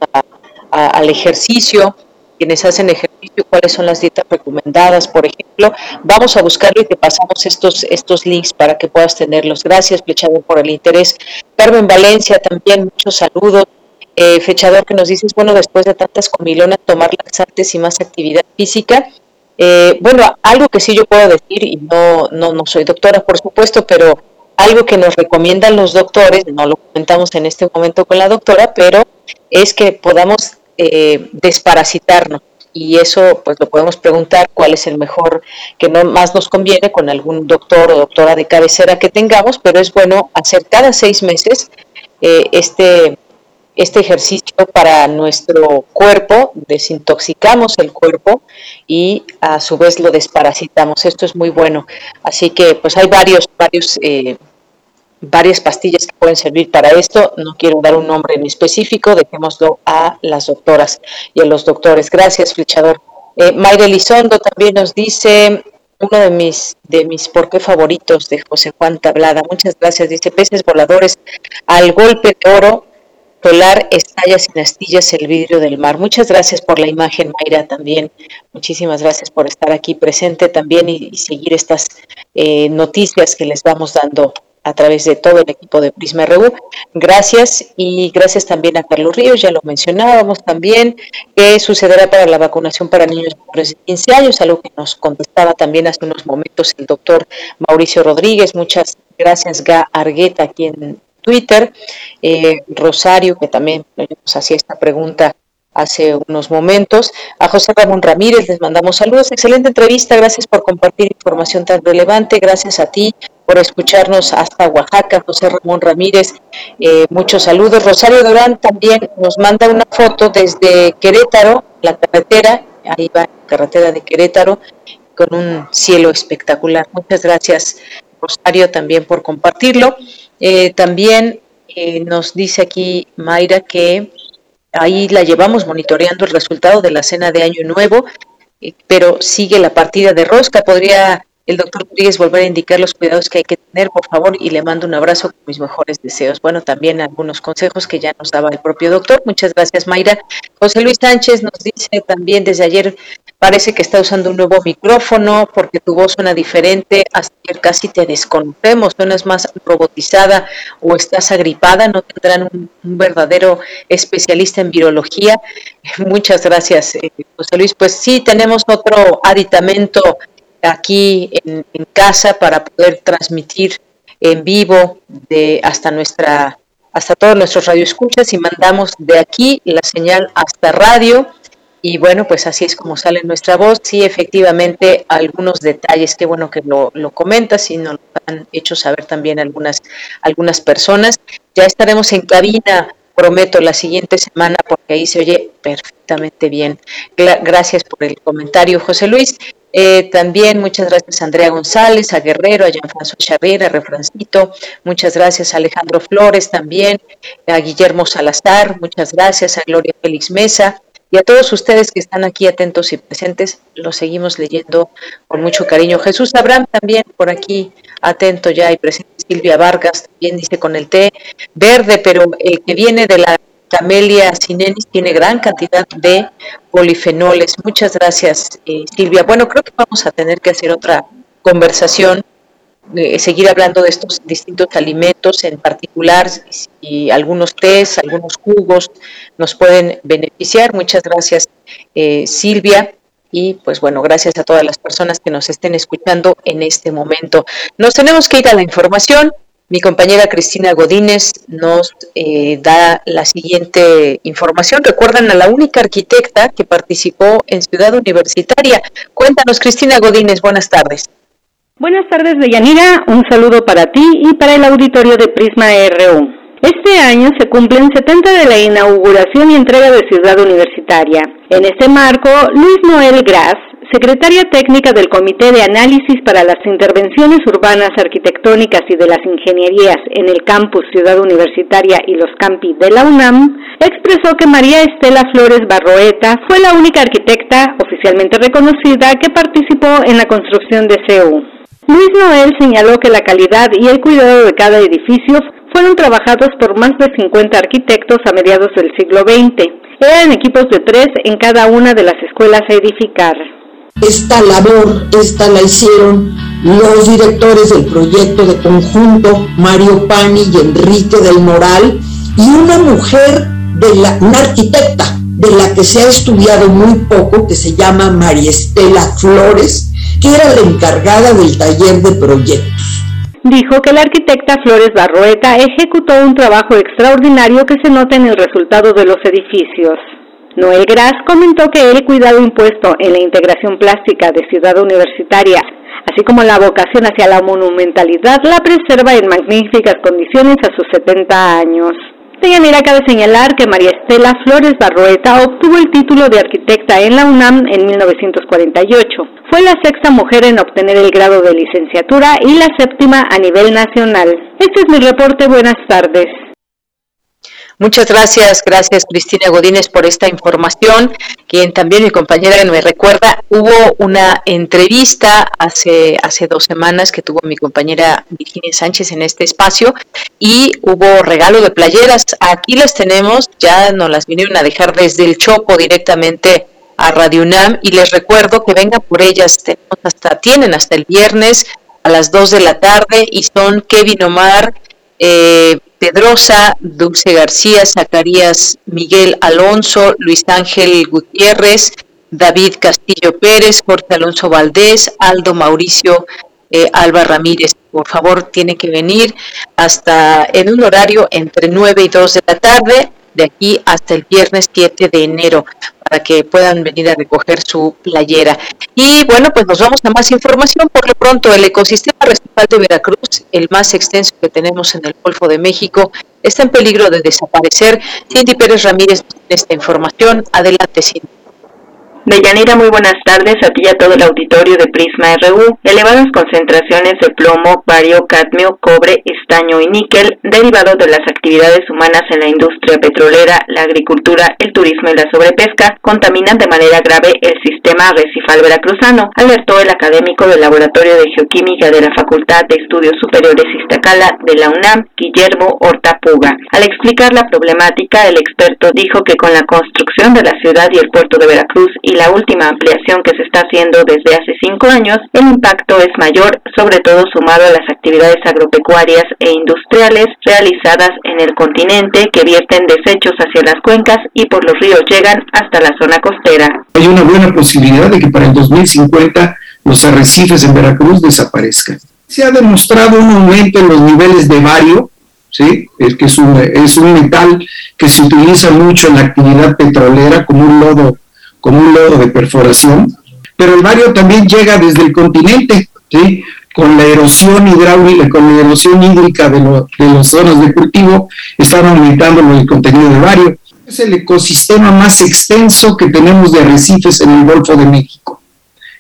al ejercicio, quienes hacen ejercicio, cuáles son las dietas recomendadas, por ejemplo. Vamos a buscarlo y te pasamos estos, estos links para que puedas tenerlos. Gracias, Flechador, por el interés. Carmen Valencia, también muchos saludos. Eh, Flechador, que nos dices, bueno, después de tantas comilonas, tomar laxantes y más actividad física. Eh, bueno, algo que sí yo puedo decir, y no, no, no soy doctora, por supuesto, pero algo que nos recomiendan los doctores, no lo comentamos en este momento con la doctora, pero es que podamos eh, desparasitarnos y eso pues lo podemos preguntar cuál es el mejor que no más nos conviene con algún doctor o doctora de cabecera que tengamos, pero es bueno hacer cada seis meses eh, este, este ejercicio para nuestro cuerpo, desintoxicamos el cuerpo y a su vez lo desparasitamos. Esto es muy bueno. Así que pues hay varios, varios eh, varias pastillas que pueden servir para esto. No quiero dar un nombre en específico, dejémoslo a las doctoras y a los doctores. Gracias, Flechador. Eh, Mayra Elizondo también nos dice uno de mis de mis por qué favoritos de José Juan Tablada. Muchas gracias. Dice peces voladores al golpe de oro. Polar estalla sin astillas el vidrio del mar. Muchas gracias por la imagen, Mayra, también. Muchísimas gracias por estar aquí presente también y, seguir estas eh, noticias que les vamos dando a través de todo el equipo de Prisma RU. Gracias y gracias también a Carlos Ríos, ya lo mencionábamos también, qué sucederá para la vacunación para niños menores de 15 años, algo que nos contestaba también hace unos momentos el doctor Mauricio Rodríguez. Muchas gracias, Ga Argueta, aquí en Twitter. Eh, Rosario, que también nos hacía esta pregunta hace unos momentos. A José Ramón Ramírez les mandamos saludos. Excelente entrevista. Gracias por compartir información tan relevante. Gracias a ti por escucharnos hasta Oaxaca. José Ramón Ramírez, eh, muchos saludos. Rosario Durán también nos manda una foto desde Querétaro, la carretera. Ahí va, la carretera de Querétaro, con un cielo espectacular. Muchas gracias, Rosario, también por compartirlo. Eh, también eh, nos dice aquí Mayra que Ahí la llevamos monitoreando el resultado de la cena de Año Nuevo, eh, pero sigue la partida de rosca. Podría el doctor Rodríguez volver a indicar los cuidados que hay que tener, por favor, y le mando un abrazo con mis mejores deseos. Bueno, también algunos consejos que ya nos daba el propio doctor. Muchas gracias, Mayra. José Luis Sánchez nos dice también desde ayer Parece que está usando un nuevo micrófono porque tu voz suena diferente, hasta casi te desconocemos, suenas más robotizada o estás agripada, no tendrán un, verdadero especialista en virología. *laughs* Muchas gracias, eh, José Luis. Pues sí, tenemos otro aditamento aquí en, casa para poder transmitir en vivo de hasta nuestra hasta todos nuestros radioescuchas y mandamos de aquí la señal hasta radio y bueno, pues así es como sale nuestra voz. Sí, efectivamente, algunos detalles, qué bueno que lo, lo comentas y nos lo han hecho saber también algunas, algunas personas. Ya estaremos en cabina, prometo, la siguiente semana, porque ahí se oye perfectamente bien. Gracias por el comentario, José Luis. Eh, también muchas gracias a Andrea González, a Guerrero, a Jean-François Chavera, a Refrancito, muchas gracias a Alejandro Flores también, a Guillermo Salazar, muchas gracias a Gloria Félix Mesa, y a todos ustedes que están aquí atentos y presentes, los seguimos leyendo con mucho cariño. Jesús Abraham también por aquí atento ya y presente. Silvia Vargas también dice con el té verde, pero el que viene de la Camellia sinenis tiene gran cantidad de polifenoles. Muchas gracias, eh, Silvia. Bueno, creo que vamos a tener que hacer otra conversación eh, seguir hablando de estos distintos alimentos, en particular si algunos tés, algunos jugos nos pueden beneficiar. Muchas gracias, eh, Silvia. Y pues bueno, gracias a todas las personas que nos estén escuchando en este momento. Nos tenemos que ir a la información. Mi compañera Cristina Godínez nos eh, da la siguiente información. Recuerdan a la única arquitecta que participó en Ciudad Universitaria. Cuéntanos, Cristina Godínez, buenas tardes. Buenas tardes, Deyanira. Un saludo para ti y para el auditorio de Prisma RU. Este año se cumplen 70 de la inauguración y entrega de Ciudad Universitaria. En este marco, Luis Noel Gras, secretaria técnica del Comité de Análisis para las Intervenciones Urbanas Arquitectónicas y de las Ingenierías en el campus Ciudad Universitaria y los campi de la UNAM, expresó que María Estela Flores Barroeta fue la única arquitecta oficialmente reconocida que participó en la construcción de CEU. Luis Noel señaló que la calidad y el cuidado de cada edificio fueron trabajados por más de 50 arquitectos a mediados del siglo XX. Eran equipos de tres en cada una de las escuelas a edificar. Esta labor, esta la hicieron los directores del proyecto de conjunto, Mario Pani y Enrique del Moral, y una mujer, de la, una arquitecta, de la que se ha estudiado muy poco, que se llama María Estela Flores, que era la encargada del taller de proyectos. Dijo que la arquitecta Flores Barroeta ejecutó un trabajo extraordinario que se nota en el resultado de los edificios. Noel Gras comentó que el cuidado impuesto en la integración plástica de Ciudad Universitaria, así como la vocación hacia la monumentalidad, la preserva en magníficas condiciones a sus 70 años. Deyanira cabe señalar que María Estela Flores Barroeta obtuvo el título de arquitecta en la UNAM en 1948. Fue la sexta mujer en obtener el grado de licenciatura y la séptima a nivel nacional. Este es mi reporte. Buenas tardes. Muchas gracias, gracias Cristina Godínez por esta información. Quien también mi compañera me recuerda, hubo una entrevista hace, hace dos semanas que tuvo mi compañera Virginia Sánchez en este espacio y hubo regalo de playeras. Aquí las tenemos, ya nos las vinieron a dejar desde el Chopo directamente a Radio UNAM y les recuerdo que vengan por ellas, tenemos hasta, tienen hasta el viernes a las 2 de la tarde y son Kevin Omar, eh, Pedrosa, Dulce García, Zacarías Miguel Alonso, Luis Ángel Gutiérrez, David Castillo Pérez, Jorge Alonso Valdés, Aldo Mauricio eh, Alba Ramírez. Por favor, tiene que venir hasta en un horario entre 9 y 2 de la tarde, de aquí hasta el viernes 7 de enero para que puedan venir a recoger su playera. Y bueno, pues nos vamos a más información. Por lo pronto, el ecosistema recifal de Veracruz, el más extenso que tenemos en el Golfo de México, está en peligro de desaparecer. Cindy Pérez Ramírez esta información. Adelante, Cindy. Deyanira, muy buenas tardes a ti y a todo el auditorio de Prisma RU. Elevadas concentraciones de plomo, bario, cadmio, cobre, estaño y níquel, derivados de las actividades humanas en la industria petrolera, la agricultura, el turismo y la sobrepesca, contaminan de manera grave el sistema arrecifal veracruzano, alertó el académico del Laboratorio de Geoquímica de la Facultad de Estudios Superiores Iztacala de la UNAM, Guillermo Hortapuga. Al explicar la problemática, el experto dijo que con la construcción de la ciudad y el puerto de Veracruz la última ampliación que se está haciendo desde hace cinco años, el impacto es mayor, sobre todo sumado a las actividades agropecuarias e industriales realizadas en el continente que vierten desechos hacia las cuencas y por los ríos llegan hasta la zona costera. Hay una buena posibilidad de que para el 2050 los arrecifes en Veracruz desaparezcan. Se ha demostrado un aumento en los niveles de bario, ¿sí? es que es un metal que se utiliza mucho en la actividad petrolera como un lodo como un lodo de perforación, pero el bario también llega desde el continente, ¿sí? con la erosión hidráulica, con la erosión hídrica de, de las zonas de cultivo, están aumentando el contenido de bario. Es el ecosistema más extenso que tenemos de arrecifes en el Golfo de México.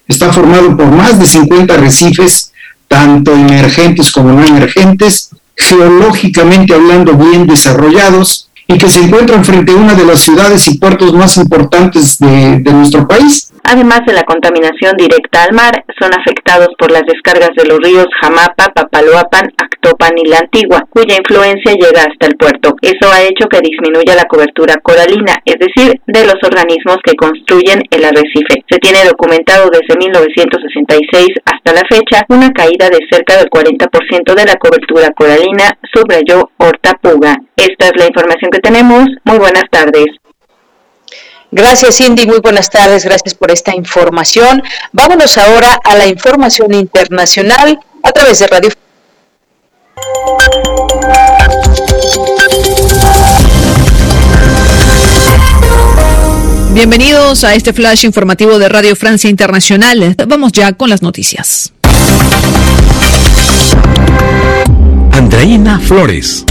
Está formado por más de 50 arrecifes, tanto emergentes como no emergentes, geológicamente hablando bien desarrollados, y que se encuentran frente a una de las ciudades y puertos más importantes de, de nuestro país. Además de la contaminación directa al mar, son afectados por las descargas de los ríos Jamapa, Papaloapan, Actopan y La Antigua, cuya influencia llega hasta el puerto. Eso ha hecho que disminuya la cobertura coralina, es decir, de los organismos que construyen el arrecife. Se tiene documentado desde 1966 hasta la fecha una caída de cerca del 40% de la cobertura coralina, subrayó Horta Puga. Esta es la información que tenemos. Muy buenas tardes. Gracias, Cindy. Muy buenas tardes. Gracias por esta información. Vámonos ahora a la información internacional a través de Radio. Bienvenidos a este flash informativo de Radio Francia Internacional. Vamos ya con las noticias. Andreina Flores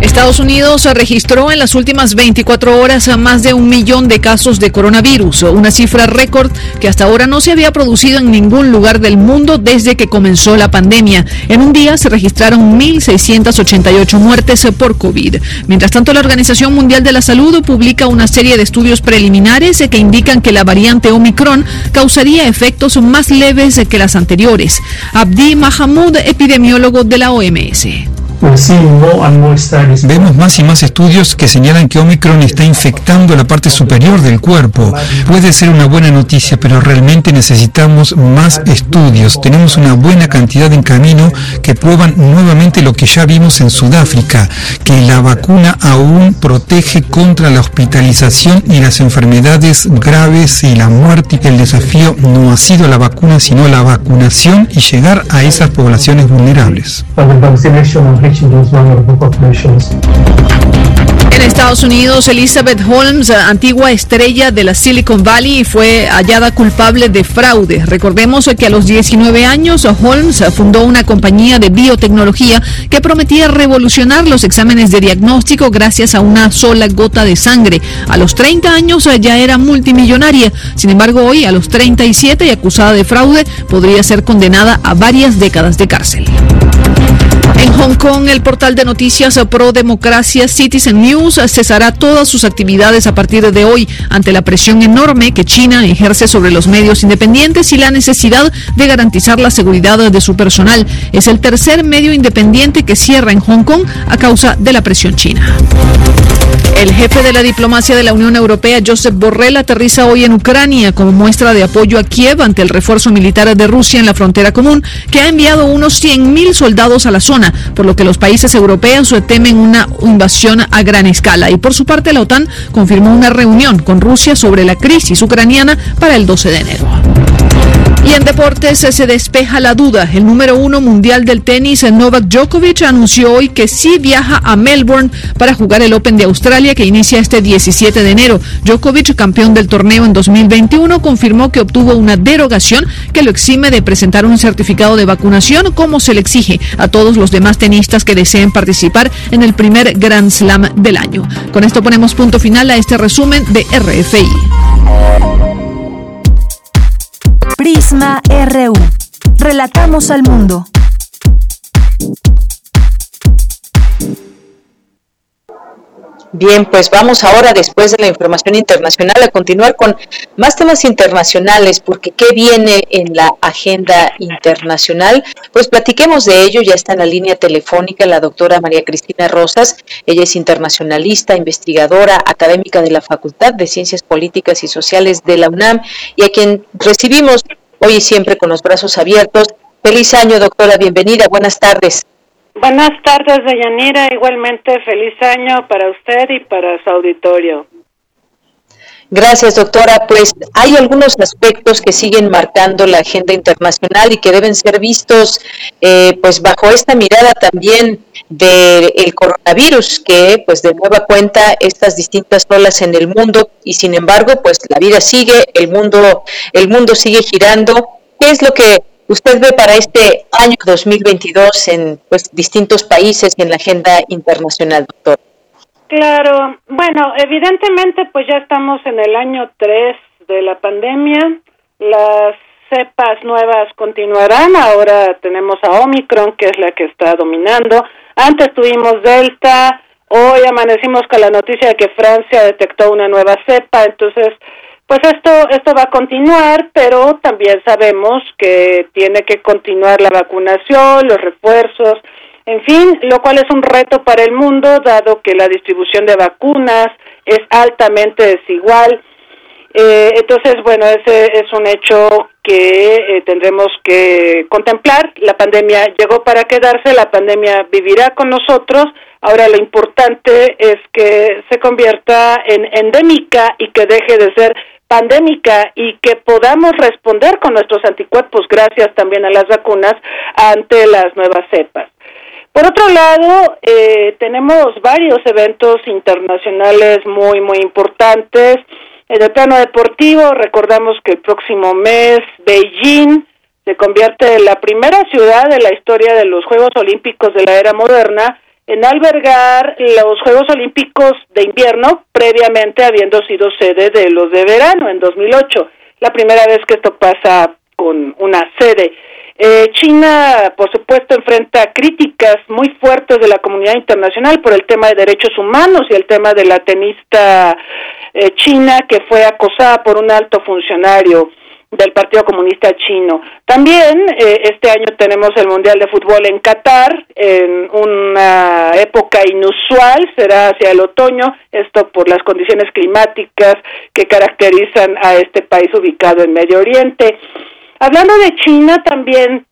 Estados Unidos registró en las últimas 24 horas a más de un millón de casos de coronavirus, una cifra récord que hasta ahora no se había producido en ningún lugar del mundo desde que comenzó la pandemia. En un día se registraron 1.688 muertes por COVID. Mientras tanto, la Organización Mundial de la Salud publica una serie de estudios preliminares que indican que la variante Omicron causaría efectos más leves que las anteriores. Abdi Mahamud, epidemiólogo de la OMS. Vemos más y más estudios que señalan que Omicron está infectando la parte superior del cuerpo. Puede ser una buena noticia, pero realmente necesitamos más estudios. Tenemos una buena cantidad en camino que prueban nuevamente lo que ya vimos en Sudáfrica, que la vacuna aún protege contra la hospitalización y las enfermedades graves y la muerte. El desafío no ha sido la vacuna, sino la vacunación y llegar a esas poblaciones vulnerables. En Estados Unidos, Elizabeth Holmes, antigua estrella de la Silicon Valley, fue hallada culpable de fraude. Recordemos que a los 19 años, Holmes fundó una compañía de biotecnología que prometía revolucionar los exámenes de diagnóstico gracias a una sola gota de sangre. A los 30 años ya era multimillonaria. Sin embargo, hoy, a los 37 y acusada de fraude, podría ser condenada a varias décadas de cárcel. En Hong Kong, el portal de noticias Pro Democracia Citizen News cesará todas sus actividades a partir de hoy ante la presión enorme que China ejerce sobre los medios independientes y la necesidad de garantizar la seguridad de su personal. Es el tercer medio independiente que cierra en Hong Kong a causa de la presión china. El jefe de la diplomacia de la Unión Europea, Josep Borrell, aterriza hoy en Ucrania como muestra de apoyo a Kiev ante el refuerzo militar de Rusia en la frontera común, que ha enviado unos 100.000 soldados a la zona, por lo que los países europeos temen una invasión a gran escala. Y por su parte, la OTAN confirmó una reunión con Rusia sobre la crisis ucraniana para el 12 de enero. Y en deportes se despeja la duda. El número uno mundial del tenis, Novak Djokovic, anunció hoy que sí viaja a Melbourne para jugar el Open de Australia que inicia este 17 de enero. Djokovic, campeón del torneo en 2021, confirmó que obtuvo una derogación que lo exime de presentar un certificado de vacunación como se le exige a todos los demás tenistas que deseen participar en el primer Grand Slam del año. Con esto ponemos punto final a este resumen de RFI. Prisma RU. Relatamos al mundo. Bien, pues vamos ahora, después de la información internacional, a continuar con más temas internacionales, porque ¿qué viene en la agenda internacional? Pues platiquemos de ello, ya está en la línea telefónica la doctora María Cristina Rosas, ella es internacionalista, investigadora, académica de la Facultad de Ciencias Políticas y Sociales de la UNAM, y a quien recibimos hoy y siempre con los brazos abiertos. Feliz año, doctora, bienvenida, buenas tardes. Buenas tardes, Deyanira. Igualmente, feliz año para usted y para su auditorio. Gracias, doctora. Pues hay algunos aspectos que siguen marcando la agenda internacional y que deben ser vistos, eh, pues bajo esta mirada también del coronavirus, que pues de nueva cuenta estas distintas olas en el mundo y sin embargo, pues la vida sigue, el mundo, el mundo sigue girando. ¿Qué es lo que usted ve para este año 2022 en pues, distintos países y en la agenda internacional, doctor? Claro, bueno, evidentemente pues ya estamos en el año 3 de la pandemia, las cepas nuevas continuarán, ahora tenemos a Omicron, que es la que está dominando, antes tuvimos Delta, hoy amanecimos con la noticia de que Francia detectó una nueva cepa, entonces pues esto, esto va a continuar, pero también sabemos que tiene que continuar la vacunación, los refuerzos, en fin, lo cual es un reto para el mundo, dado que la distribución de vacunas es altamente desigual. Eh, entonces, bueno, ese es un hecho que eh, tendremos que contemplar. La pandemia llegó para quedarse, la pandemia vivirá con nosotros. Ahora lo importante es que se convierta en endémica y que deje de ser pandémica y que podamos responder con nuestros anticuerpos gracias también a las vacunas ante las nuevas cepas. Por otro lado, eh, tenemos varios eventos internacionales muy, muy importantes. En el plano deportivo, recordamos que el próximo mes Beijing se convierte en la primera ciudad de la historia de los Juegos Olímpicos de la era moderna en albergar los Juegos Olímpicos de invierno, previamente habiendo sido sede de los de verano en 2008. La primera vez que esto pasa con una sede. Eh, China, por supuesto, enfrenta críticas muy fuertes de la comunidad internacional por el tema de derechos humanos y el tema de la tenista eh, china que fue acosada por un alto funcionario del Partido Comunista Chino. También eh, este año tenemos el Mundial de Fútbol en Qatar, en una época inusual, será hacia el otoño, esto por las condiciones climáticas que caracterizan a este país ubicado en Medio Oriente. Hablando de China, también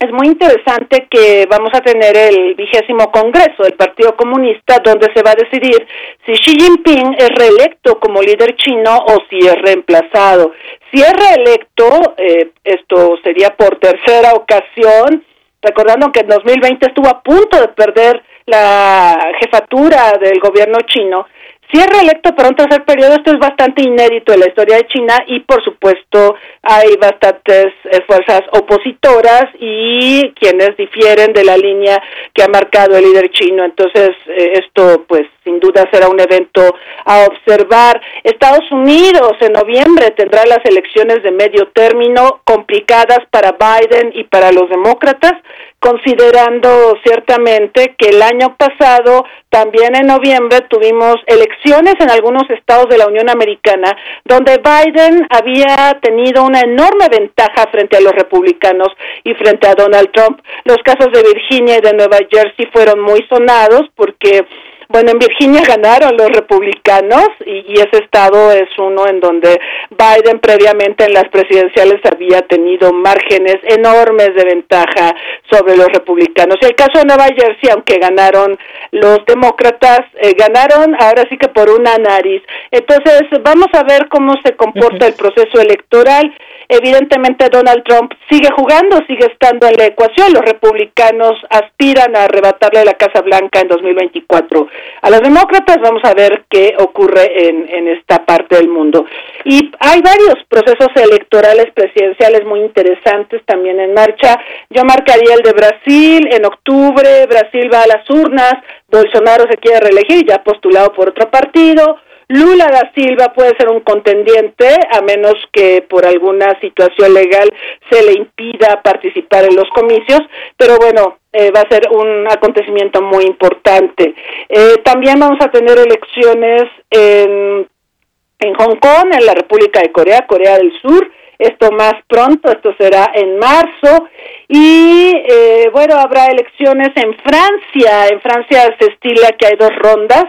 es muy interesante que vamos a tener el vigésimo congreso del Partido Comunista donde se va a decidir si Xi Jinping es reelecto como líder chino o si es reemplazado. Si es reelecto, eh, esto sería por tercera ocasión, recordando que en 2020 estuvo a punto de perder la jefatura del gobierno chino, si es reelecto para un tercer periodo, esto es bastante inédito en la historia de China y, por supuesto, hay bastantes eh, fuerzas opositoras y quienes difieren de la línea que ha marcado el líder chino. Entonces, eh, esto, pues, sin duda será un evento a observar. Estados Unidos en noviembre tendrá las elecciones de medio término complicadas para Biden y para los demócratas considerando ciertamente que el año pasado, también en noviembre, tuvimos elecciones en algunos estados de la Unión Americana, donde Biden había tenido una enorme ventaja frente a los republicanos y frente a Donald Trump. Los casos de Virginia y de Nueva Jersey fueron muy sonados porque bueno, en Virginia *laughs* ganaron los republicanos y, ese estado es uno en donde Biden previamente en las presidenciales había tenido márgenes enormes de ventaja sobre los republicanos. Y el caso de Nueva Jersey, aunque ganaron los demócratas, eh, ganaron ahora sí que por una nariz. Entonces, vamos a ver cómo se comporta el proceso electoral. Evidentemente Donald Trump sigue jugando, sigue estando en la ecuación. Los republicanos aspiran a arrebatarle la Casa Blanca en 2024 a los demócratas. Vamos a ver qué ocurre en, en esta parte del mundo. Y hay varios procesos electorales presidenciales muy interesantes también en marcha. Yo marcaría el de Brasil en octubre. Brasil va a las urnas. Bolsonaro se quiere reelegir, ya postulado por otro partido. Lula da Silva puede ser un contendiente, a menos que por alguna situación legal se le impida participar en los comicios, pero bueno, eh, va a ser un acontecimiento muy importante. Eh, también vamos a tener elecciones en, en Hong Kong, en la República de Corea, Corea del Sur, esto más pronto, esto será en marzo. Y eh, bueno, habrá elecciones en Francia. En Francia se estila que hay dos rondas.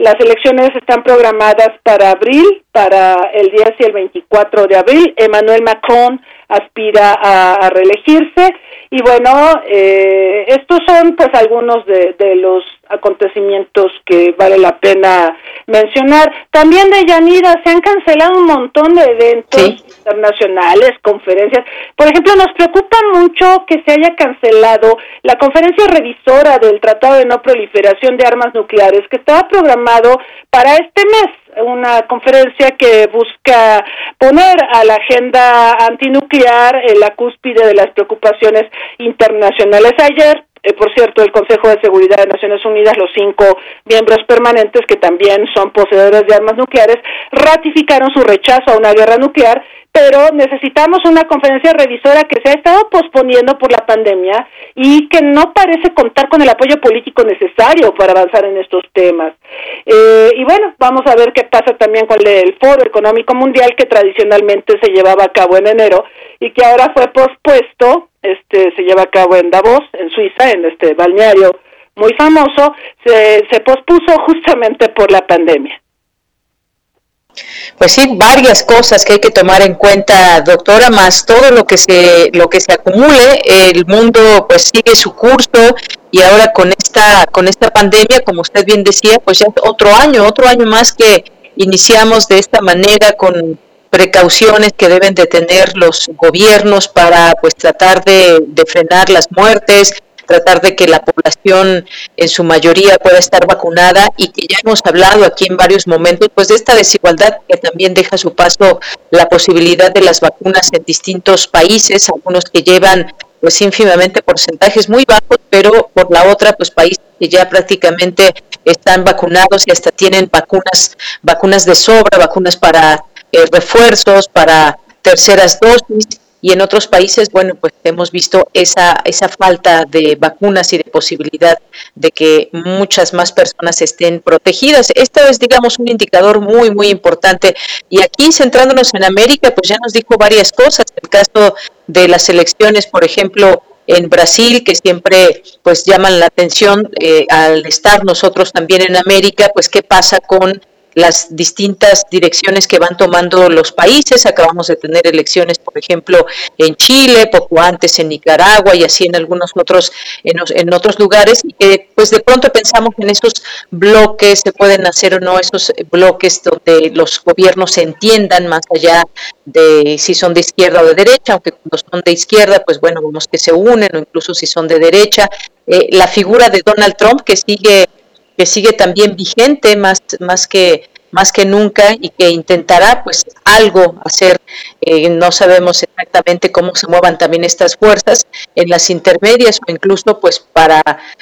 Las elecciones están programadas para abril, para el 10 y el 24 de abril. Emmanuel Macron aspira a, reelegirse. Y bueno, eh, estos son pues algunos de, los acontecimientos que vale la pena mencionar. También de Yanira se han cancelado un montón de eventos internacionales, conferencias. Por ejemplo, nos preocupa mucho que se haya cancelado la conferencia revisora del Tratado de No Proliferación de Armas Nucleares, que estaba programado para este mes una conferencia que busca poner a la agenda antinuclear en la cúspide de las preocupaciones internacionales. Ayer eh, por cierto, el Consejo de Seguridad de Naciones Unidas, los cinco miembros permanentes que también son poseedores de armas nucleares, ratificaron su rechazo a una guerra nuclear pero necesitamos una conferencia revisora que se ha estado posponiendo por la pandemia y que no parece contar con el apoyo político necesario para avanzar en estos temas. Eh, y bueno, vamos a ver qué pasa también con el Foro Económico Mundial que tradicionalmente se llevaba a cabo en enero y que ahora fue pospuesto, este se lleva a cabo en Davos, en Suiza, en este balneario muy famoso, se, se pospuso justamente por la pandemia. Pues sí, varias cosas que hay que tomar en cuenta, doctora, más todo lo que se lo que se acumule, el mundo pues sigue su curso y ahora con esta con esta pandemia, como usted bien decía, pues ya otro año, otro año más que iniciamos de esta manera con precauciones que deben de tener los gobiernos para pues tratar de, de frenar las muertes, tratar de que la población en su mayoría pueda estar vacunada y que ya hemos hablado aquí en varios momentos, pues de esta desigualdad que también deja su paso la posibilidad de las vacunas en distintos países, algunos que llevan pues ínfimamente porcentajes muy bajos, pero por la otra, pues países que ya prácticamente están vacunados y hasta tienen vacunas, vacunas de sobra, vacunas para eh, refuerzos, para terceras dosis y en otros países, bueno, pues hemos visto esa, esa falta de vacunas y de posibilidad de que muchas más personas estén protegidas. Esto es, digamos, un indicador muy, muy importante. Y aquí, centrándonos en América, pues ya nos dijo varias cosas. El caso de las elecciones, por ejemplo, en Brasil, que siempre pues llaman la atención eh, al estar nosotros también en América, pues qué pasa con las distintas direcciones que van tomando los países. Acabamos de tener elecciones, por ejemplo, en Chile, poco antes en Nicaragua y así en algunos otros en, otros lugares y que pues de pronto pensamos en esos bloques, se pueden hacer o no esos bloques donde los gobiernos se entiendan más allá de si son de izquierda o de derecha, aunque cuando son de izquierda, pues bueno, vemos que se unen o incluso si son de derecha. Eh, la figura de Donald Trump que sigue que sigue también vigente más, más que más que nunca y que intentará pues algo hacer. Eh, no sabemos exactamente cómo se muevan también estas fuerzas en las intermedias o incluso pues para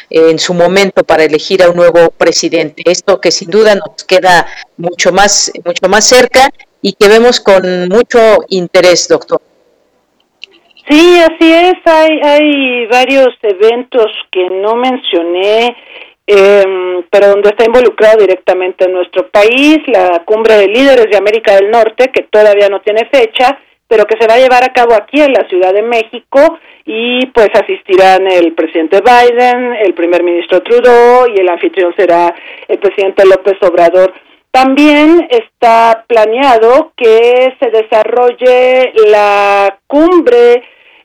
eh, en su momento para elegir a un nuevo presidente. Esto que sin duda nos queda mucho más mucho más cerca y que vemos con mucho interés, doctor. Sí, así es. Hay, hay varios eventos que no mencioné eh, pero donde está involucrado directamente nuestro país, la cumbre de líderes de América del Norte, que todavía no tiene fecha, pero que se va a llevar a cabo aquí en la Ciudad de México y pues asistirán el presidente Biden, el primer ministro Trudeau y el anfitrión será el presidente López Obrador. También está planeado que se desarrolle la cumbre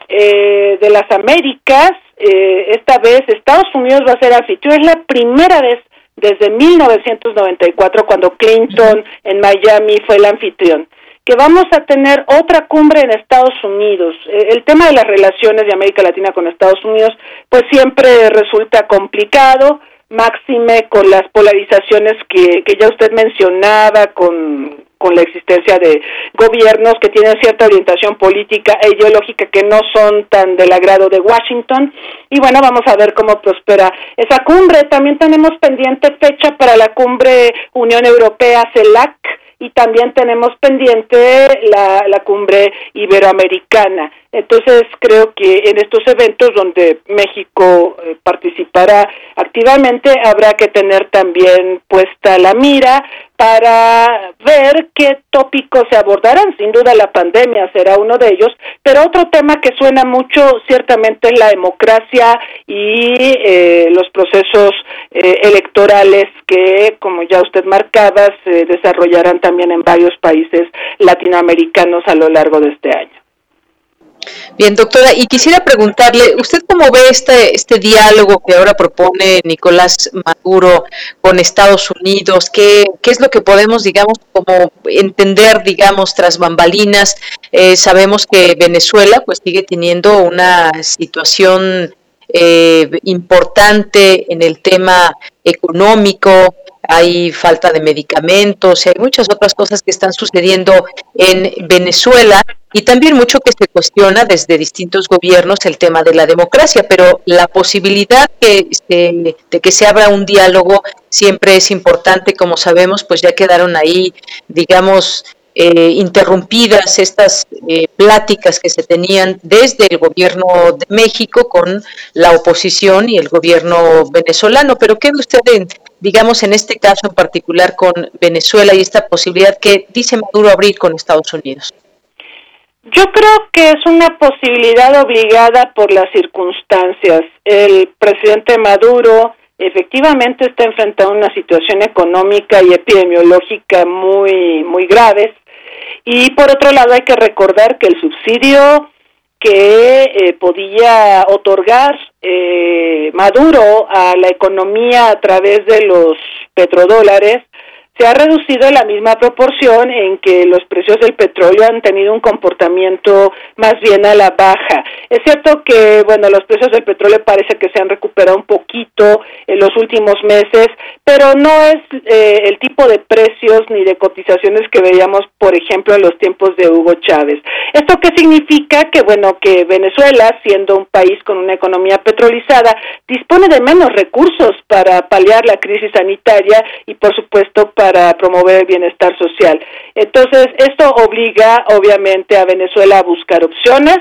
eh, de las Américas eh, esta vez Estados Unidos va a ser anfitrión. Es la primera vez desde 1994 cuando Clinton en Miami fue el anfitrión que vamos a tener otra cumbre en Estados Unidos. Eh, el tema de las relaciones de América Latina con Estados Unidos pues siempre resulta complicado, máxime con las polarizaciones que, que ya usted mencionaba, con con la existencia de gobiernos que tienen cierta orientación política e ideológica que no son tan del agrado de Washington. Y bueno, vamos a ver cómo prospera esa cumbre. También tenemos pendiente fecha para la cumbre Unión Europea-CELAC y también tenemos pendiente la, la cumbre iberoamericana. Entonces creo que en estos eventos donde México eh, participará activamente habrá que tener también puesta la mira para ver qué tópicos se abordarán. Sin duda la pandemia será uno de ellos, pero otro tema que suena mucho ciertamente es la democracia y eh, los procesos eh, electorales que, como ya usted marcaba, se desarrollarán también en varios países latinoamericanos a lo largo de este año. Bien, doctora, y quisiera preguntarle, ¿usted cómo ve este, este diálogo que ahora propone Nicolás Maduro con Estados Unidos? ¿Qué, qué es lo que podemos, digamos, como entender, digamos, tras bambalinas? Eh, sabemos que Venezuela pues sigue teniendo una situación eh, importante en el tema económico, hay falta de medicamentos, hay muchas otras cosas que están sucediendo en Venezuela. Y también mucho que se cuestiona desde distintos gobiernos el tema de la democracia, pero la posibilidad que de que se abra un diálogo siempre es importante, como sabemos, pues ya quedaron ahí, digamos, eh, interrumpidas estas eh, pláticas que se tenían desde el gobierno de México con la oposición y el gobierno venezolano. Pero ¿qué usted, digamos, en este caso en particular con Venezuela y esta posibilidad que dice Maduro abrir con Estados Unidos? Yo creo que es una posibilidad obligada por las circunstancias. El presidente Maduro efectivamente está enfrentando una situación económica y epidemiológica muy muy graves y por otro lado hay que recordar que el subsidio que eh, podía otorgar eh, Maduro a la economía a través de los petrodólares, se ha reducido la misma proporción en que los precios del petróleo han tenido un comportamiento más bien a la baja. Es cierto que, bueno, los precios del petróleo parece que se han recuperado un poquito en los últimos meses, pero no es eh, el tipo de precios ni de cotizaciones que veíamos, por ejemplo, en los tiempos de Hugo Chávez. ¿Esto qué significa? Que, bueno, que Venezuela, siendo un país con una economía petrolizada, dispone de menos recursos para paliar la crisis sanitaria y, por supuesto, para promover el bienestar social. Entonces, esto obliga, obviamente, a Venezuela a buscar opciones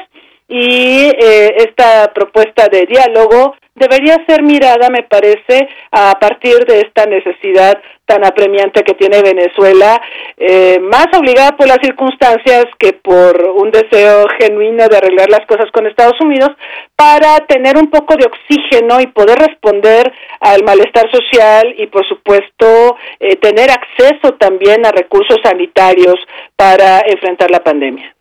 y eh, esta propuesta de diálogo debería ser mirada, me parece, a partir de esta necesidad tan apremiante que tiene Venezuela, eh, más obligada por las circunstancias que por un deseo genuino de arreglar las cosas con Estados Unidos, para tener un poco de oxígeno y poder responder al malestar social y, por supuesto, eh, tener acceso también a recursos sanitarios para enfrentar la pandemia.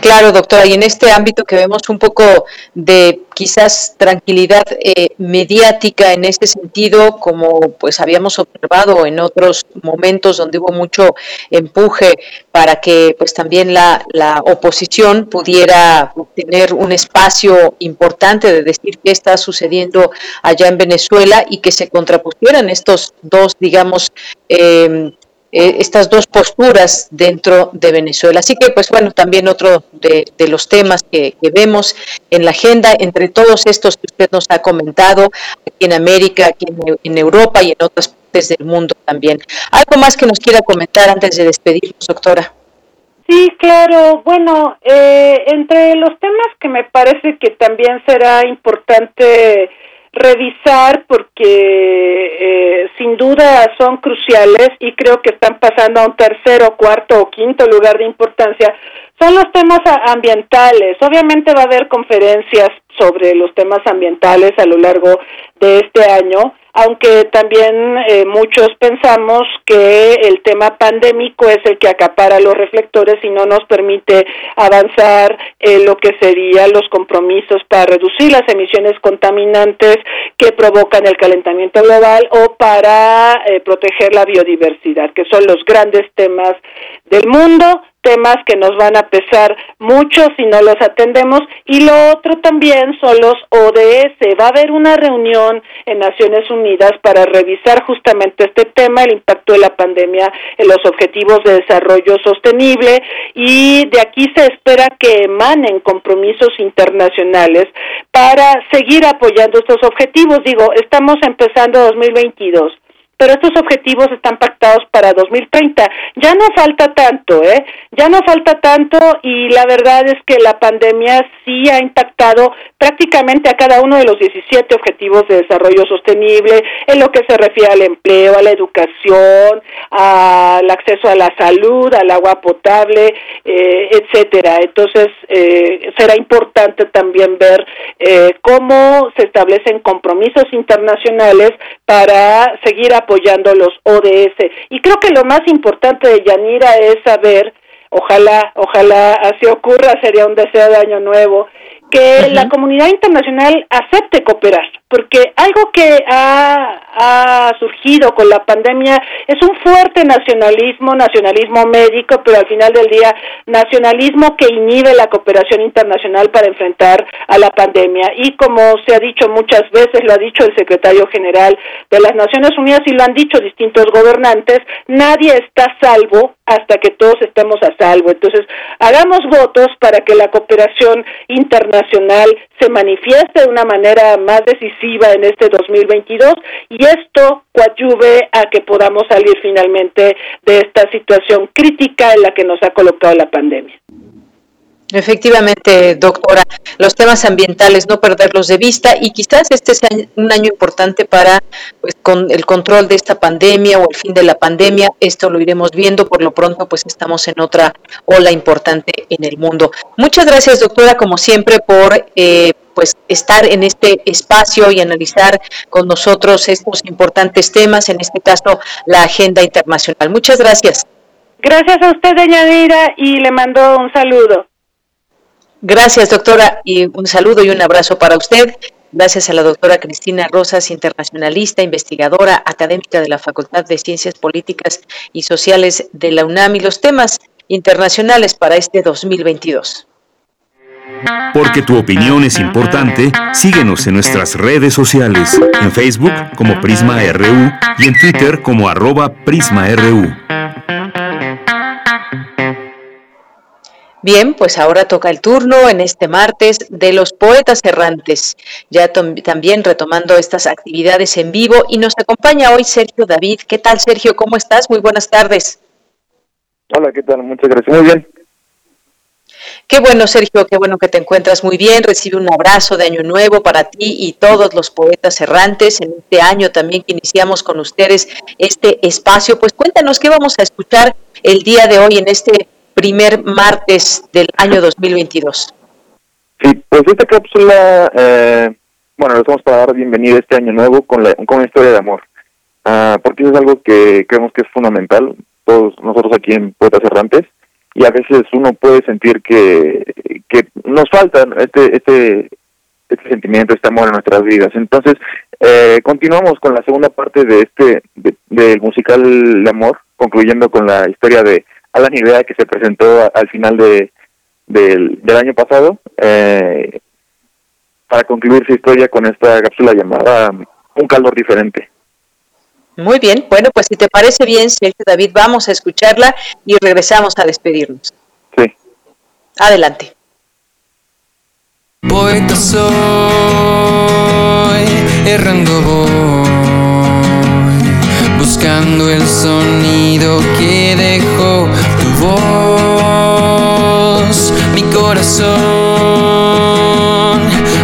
Claro, doctora, y en este ámbito que vemos un poco de quizás tranquilidad eh, mediática en este sentido, como pues habíamos observado en otros momentos donde hubo mucho empuje para que pues también la, la oposición pudiera tener un espacio importante de decir qué está sucediendo allá en Venezuela y que se contrapusieran estos dos, digamos, eh, eh, estas dos posturas dentro de Venezuela. Así que, pues bueno, también otro de, los temas que, vemos en la agenda, entre todos estos que usted nos ha comentado, aquí en América, aquí en, Europa y en otras partes del mundo también. ¿Algo más que nos quiera comentar antes de despedirnos, doctora? Sí, claro. Bueno, eh, entre los temas que me parece que también será importante revisar porque eh, sin duda son cruciales y creo que están pasando a un tercero, cuarto o quinto lugar de importancia son los temas ambientales. Obviamente va a haber conferencias sobre los temas ambientales a lo largo de este año, aunque también eh, muchos pensamos que el tema pandémico es el que acapara los reflectores y no nos permite avanzar en lo que serían los compromisos para reducir las emisiones contaminantes que provocan el calentamiento global o para eh, proteger la biodiversidad, que son los grandes temas del mundo temas que nos van a pesar mucho si no los atendemos y lo otro también son los ODS. Va a haber una reunión en Naciones Unidas para revisar justamente este tema, el impacto de la pandemia en los objetivos de desarrollo sostenible y de aquí se espera que emanen compromisos internacionales para seguir apoyando estos objetivos. Digo, estamos empezando 2022 pero estos objetivos están pactados para 2030. Ya no falta tanto, ¿eh? Ya no falta tanto y la verdad es que la pandemia sí ha impactado prácticamente a cada uno de los 17 objetivos de desarrollo sostenible en lo que se refiere al empleo, a la educación, al acceso a la salud, al agua potable, eh, etcétera. Entonces eh, será importante también ver eh, cómo se establecen compromisos internacionales para seguir apoyando los ODS. Y creo que lo más importante de Yanira es saber, ojalá, ojalá así ocurra, sería un deseo de año nuevo, que la comunidad internacional acepte cooperar, porque algo que ha, ha, surgido con la pandemia es un fuerte nacionalismo, nacionalismo médico, pero al final del día nacionalismo que inhibe la cooperación internacional para enfrentar a la pandemia. Y como se ha dicho muchas veces, lo ha dicho el secretario general de las Naciones Unidas y lo han dicho distintos gobernantes, nadie está salvo hasta que todos estemos a salvo. Entonces, hagamos votos para que la cooperación internacional se manifieste de una manera más decisiva en este 2022 y esto coadyuve a que podamos salir finalmente de esta situación crítica en la que nos ha colocado la pandemia. Efectivamente, doctora, los temas ambientales no perderlos de vista y quizás este sea un año importante para pues con el control de esta pandemia o el fin de la pandemia, esto lo iremos viendo, por lo pronto pues estamos en otra ola importante en el mundo. Muchas gracias, doctora, como siempre por eh, pues estar en este espacio y analizar con nosotros estos importantes temas, en este caso la agenda internacional. Muchas gracias. Gracias a usted, doña Dira, y le mando un saludo. Gracias, doctora, y un saludo y un abrazo para usted. Gracias a la doctora Cristina Rosas, internacionalista, investigadora, académica de la Facultad de Ciencias Políticas y Sociales de la UNAM y los temas internacionales para este 2022. Porque tu opinión es importante, síguenos en nuestras redes sociales, en Facebook como Prisma RU y en Twitter como arroba PrismaRU. Bien, pues ahora toca el turno en este martes de los poetas errantes, ya también retomando estas actividades en vivo y nos acompaña hoy Sergio David. ¿Qué tal Sergio? ¿Cómo estás? Muy buenas tardes. Hola, ¿qué tal? Muchas gracias. Muy bien. Qué bueno, Sergio, qué bueno que te encuentras muy bien. Recibe un abrazo de Año Nuevo para ti y todos los poetas errantes en este año también que iniciamos con ustedes este espacio. Pues cuéntanos qué vamos a escuchar el día de hoy en este primer martes del año 2022. Sí, pues esta cápsula, eh, bueno, les vamos para dar bienvenida este año nuevo con, la, con una historia de amor, uh, porque eso es algo que creemos que es fundamental, todos nosotros aquí en Poetas Errantes, y a veces uno puede sentir que, que nos falta este, este, este sentimiento, este amor en nuestras vidas. Entonces, eh, continuamos con la segunda parte de este del musical de amor, concluyendo con la historia de Alan Idea que se presentó al final de, del, del año pasado, eh, para concluir su historia con esta cápsula llamada Un calor diferente. Muy bien, bueno, pues si te parece bien, Sergio David, vamos a escucharla y regresamos a despedirnos. Sí. Adelante. Poeta soy, errando voy, buscando el sonido que dejó tu voz, mi corazón,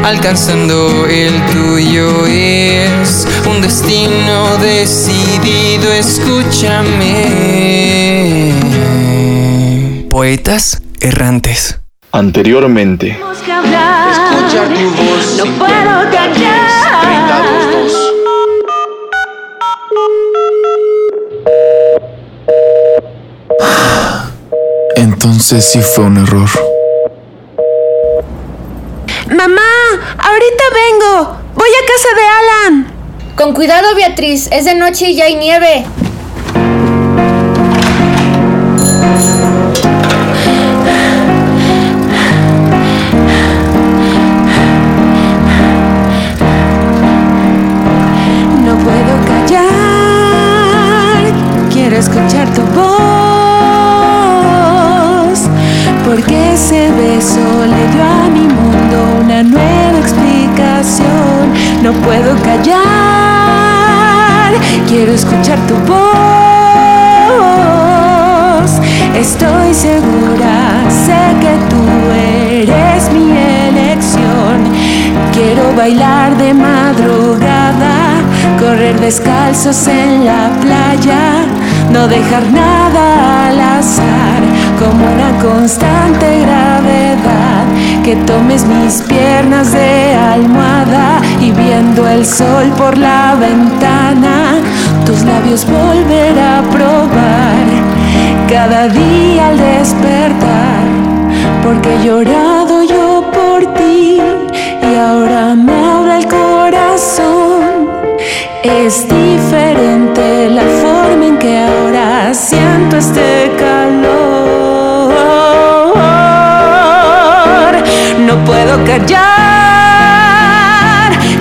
alcanzando el tuyo es un destino decidido, escúchame. Poetas errantes. Anteriormente. Escuchar tu voz. No puedo callar. Entonces sí fue un error. Mamá, ahorita vengo. Voy a casa de Alan. Con cuidado, Beatriz. Es de noche y ya hay nieve. Tu voz. Estoy segura, sé que tú eres mi elección. Quiero bailar de madrugada, correr descalzos en la playa, no dejar nada al azar, como una constante gravedad. Que tomes mis piernas de almohada y viendo el sol por la ventana, tus labios volver a probar cada día al despertar, porque he puedo callar,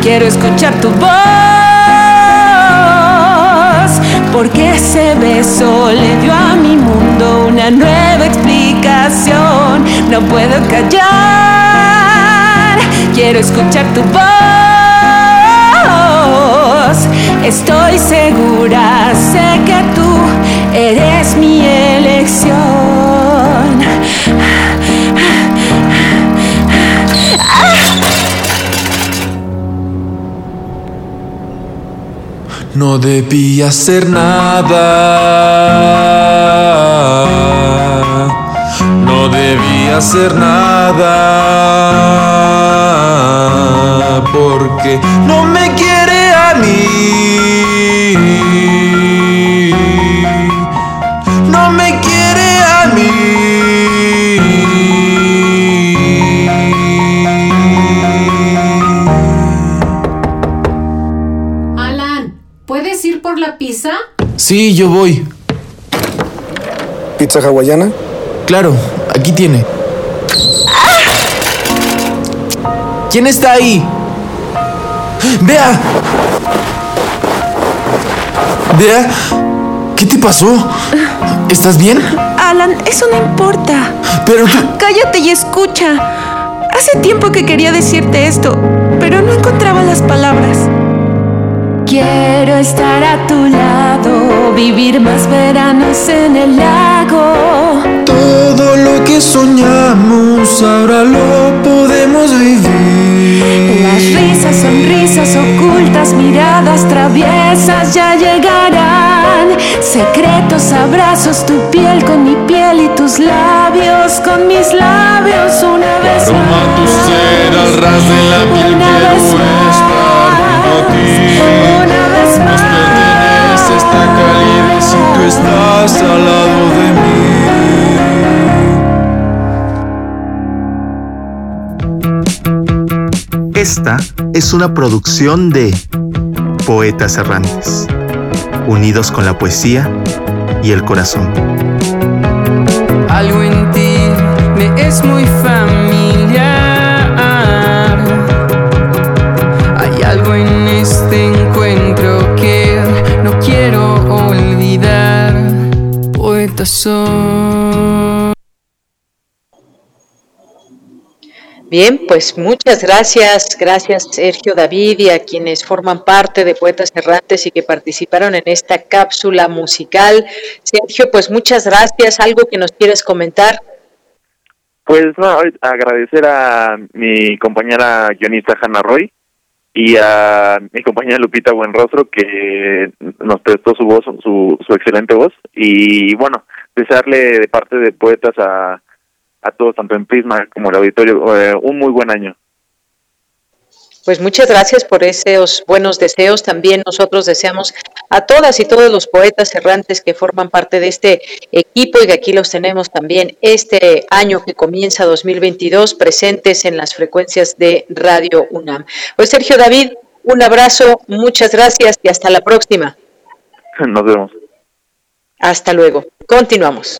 quiero escuchar tu voz, porque ese beso le dio a mi mundo una nueva explicación. No puedo callar, quiero escuchar tu voz. Estoy segura, sé que tú eres mi elección. No debí hacer nada. No debí hacer nada. Porque no me quiere a mí. Sí, yo voy. ¿Pizza hawaiana? Claro, aquí tiene. ¿Quién está ahí? ¡Vea! ¿Vea? ¿Qué te pasó? ¿Estás bien? Alan, eso no importa. Pero Cállate y escucha. Hace tiempo que quería decirte esto, pero no encontraba las palabras. Quiero estar a tu lado, vivir más veranos en el lago. Todo lo que soñamos ahora lo podemos vivir. Las risas, sonrisas ocultas, miradas traviesas ya llegarán. Secretos, abrazos, tu piel con mi piel y tus labios con mis labios una tú estás al lado de Esta es una producción de Poetas Errantes, unidos con la poesía y el corazón. Algo en ti me es muy familiar. Hay algo en este encuentro Bien, pues muchas gracias, gracias Sergio David y a quienes forman parte de Poetas Errantes y que participaron en esta cápsula musical. Sergio, pues muchas gracias. ¿Algo que nos quieres comentar? Pues no, agradecer a mi compañera guionista Hanna Roy y a mi compañera Lupita Buenrostro que nos prestó su voz, su, su excelente voz y bueno, desearle de parte de poetas a, a todos, tanto en Prisma como el auditorio, eh, un muy buen año. Pues muchas gracias por esos buenos deseos. También nosotros deseamos a todas y todos los poetas errantes que forman parte de este equipo y que aquí los tenemos también este año que comienza 2022 presentes en las frecuencias de Radio UNAM. Pues Sergio David, un abrazo, muchas gracias y hasta la próxima. Nos vemos. Hasta luego. Continuamos.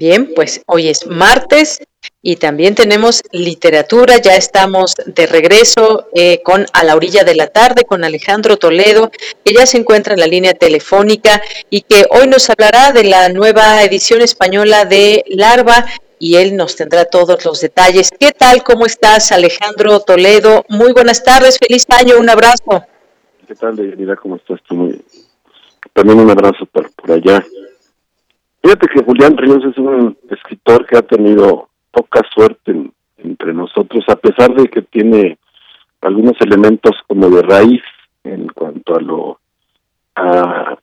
Bien, pues hoy es martes y también tenemos literatura. Ya estamos de regreso eh, con A la orilla de la tarde con Alejandro Toledo, que ya se encuentra en la línea telefónica y que hoy nos hablará de la nueva edición española de Larva y él nos tendrá todos los detalles. ¿Qué tal? ¿Cómo estás, Alejandro Toledo? Muy buenas tardes, feliz año, un abrazo. ¿Qué tal, Deyanira? ¿Cómo estás También un abrazo por, por allá. Fíjate que Julián Ríos es un escritor que ha tenido poca suerte en- entre nosotros, a pesar de que tiene algunos elementos como de raíz en cuanto a lo a,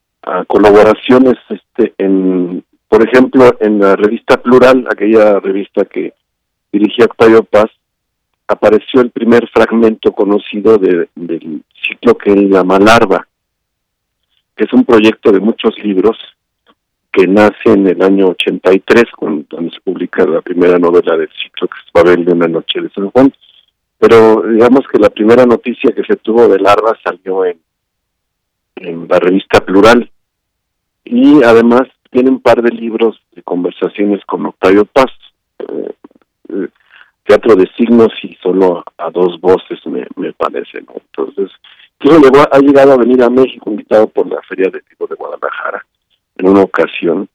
colaboraciones este en por ejemplo en la revista Plural aquella revista que dirigía Octavio Paz apareció el primer fragmento conocido de, del ciclo que él llama Larva que es un proyecto de muchos libros que nace en el año 83 cuando, cuando se publica la primera novela del ciclo que es Babel de una noche de San Juan. Pero digamos que la primera noticia que se tuvo de Larva salió en la revista Plural. Y además tiene un par de libros de conversaciones con Octavio Paz. Eh, eh, teatro de signos y solo a, dos voces me, me parece no entonces llegó a- ha llegado a venir a México invitado por la Feria de Libros de Guadalajara en una ocasión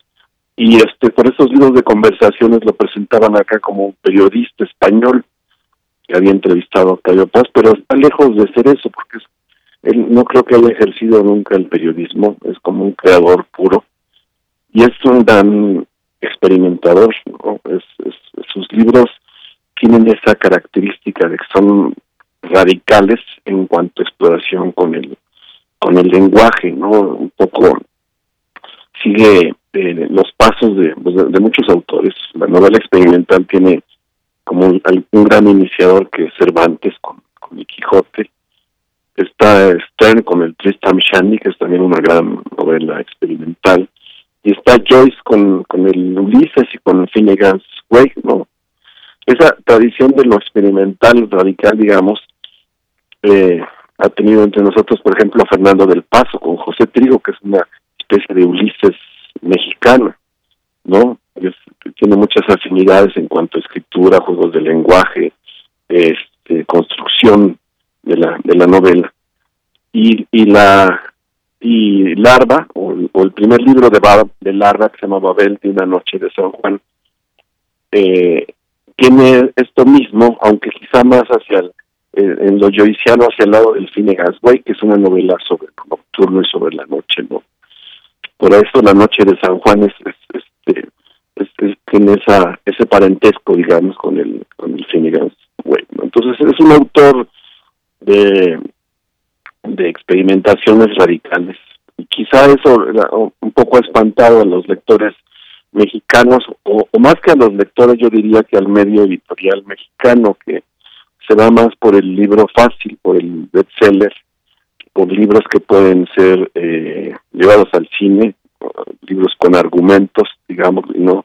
y este por esos libros de conversaciones lo presentaban acá como un periodista español que había entrevistado a Octavio Paz pero está lejos de ser eso porque es él no creo que haya ejercido nunca el periodismo, es como un creador puro y es un gran experimentador, es- sus libros tienen esa característica de que son radicales en cuanto a exploración con el con el lenguaje, ¿no? Un poco sigue eh, los pasos de, pues, de, muchos autores. La novela experimental tiene como un, gran iniciador que es Cervantes con, con el Quijote. Está Stern con el Tristram Shandy, que es también una gran novela experimental. Y está Joyce con, con el Ulises y con Finnegan's Wake, ¿no? Esa tradición de lo experimental radical, digamos, eh, ha tenido entre nosotros, por ejemplo, a Fernando del Paso con José Trigo, que es una especie de Ulises mexicano, ¿no? tiene muchas afinidades en cuanto a escritura, juegos de lenguaje, este, construcción de la, de la novela. Y, y la y Larva, o, el primer libro de, de Larva, que se llama Babel de una noche de San Juan, eh, tiene esto mismo, aunque quizá más hacia el, eh, en lo joyciano hacia el lado del Finnegan's Wake, que es una novela sobre el nocturno y sobre la noche, ¿no? Por eso la noche de San Juan es, este tiene esa ese parentesco, digamos, con el con el Finnegan's Wake. Entonces es un autor de de experimentaciones radicales y quizá eso un poco ha espantado a los lectores mexicanos o, o más que a los lectores yo diría que al medio editorial mexicano que se va más por el libro fácil, por el bestseller, por libros que pueden ser eh, llevados al cine, libros con argumentos, digamos, y no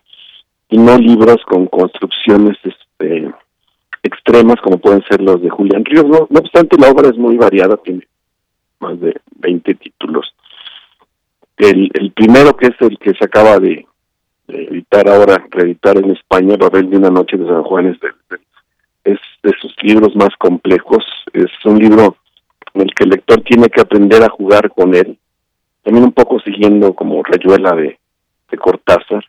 y no libros con construcciones este, extremas como pueden ser los de Julián Ríos. No, no obstante, la obra es muy variada, tiene más de 20 títulos. El, el primero, que es el que se acaba de, editar ahora, reeditar en España, Babel de una noche de San Juan, es de, es de sus libros más complejos. Es un libro en el que el lector tiene que aprender a jugar con él, también un poco siguiendo como Rayuela de, Cortázar,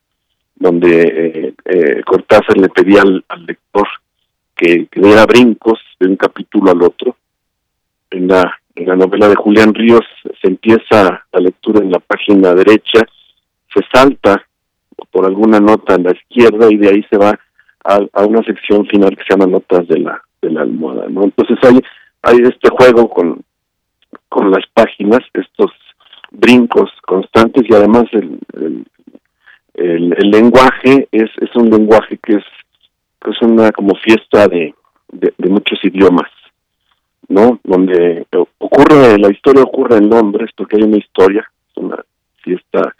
donde eh, eh, Cortázar le pedía al, lector que, que, diera brincos de un capítulo al otro. En la, en la novela de Julián Ríos se empieza la lectura en la página derecha, se salta por alguna nota en la izquierda y de ahí se va a, una sección final que se llama notas de la de la almohada entonces hay hay este juego con con las páginas estos brincos constantes y además el, el, lenguaje es es un lenguaje que es es una como fiesta de, de, muchos idiomas no donde ocurre la historia ocurre en Londres porque hay una historia una fiesta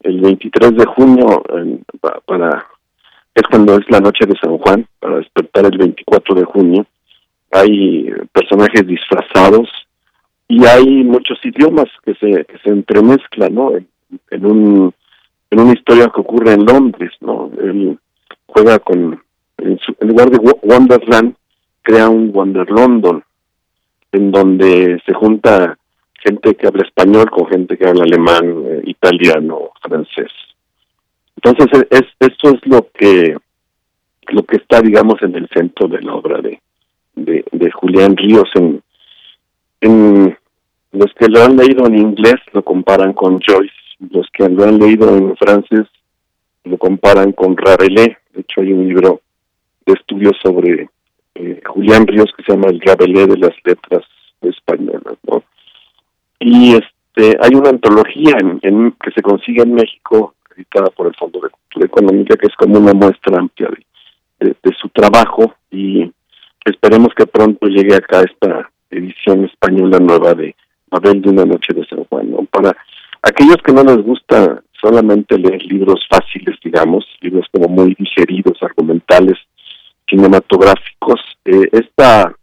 el 23 de junio para es cuando es la noche de San Juan, para despertar el 24 de junio. Hay personajes disfrazados y hay muchos idiomas que se, que se entremezclan, ¿no? En, un, en una historia que ocurre en Londres, ¿no? Él juega con, en, lugar de Wonderland, crea un Wonder London, en donde se junta gente que habla español con gente que habla alemán, eh, italiano, francés. Entonces, es, esto es lo que lo que está, digamos, en el centro de la obra Julián Ríos. En, los que lo han leído en inglés lo comparan con Joyce, los que lo han leído en francés lo comparan con Rabelais. De hecho, hay un libro de estudios sobre eh, Julián Ríos que se llama El Rabelais de las letras españolas, ¿no? Y este hay una antología que se consigue en México editada por el Fondo de Cultura Económica, que es como una muestra amplia de, su trabajo y esperemos que pronto llegue acá esta edición española nueva de Abel de una noche de San Juan. Para aquellos que no les gusta solamente leer libros fáciles, digamos, libros como muy digeridos, argumentales, cinematográficos, eh, esta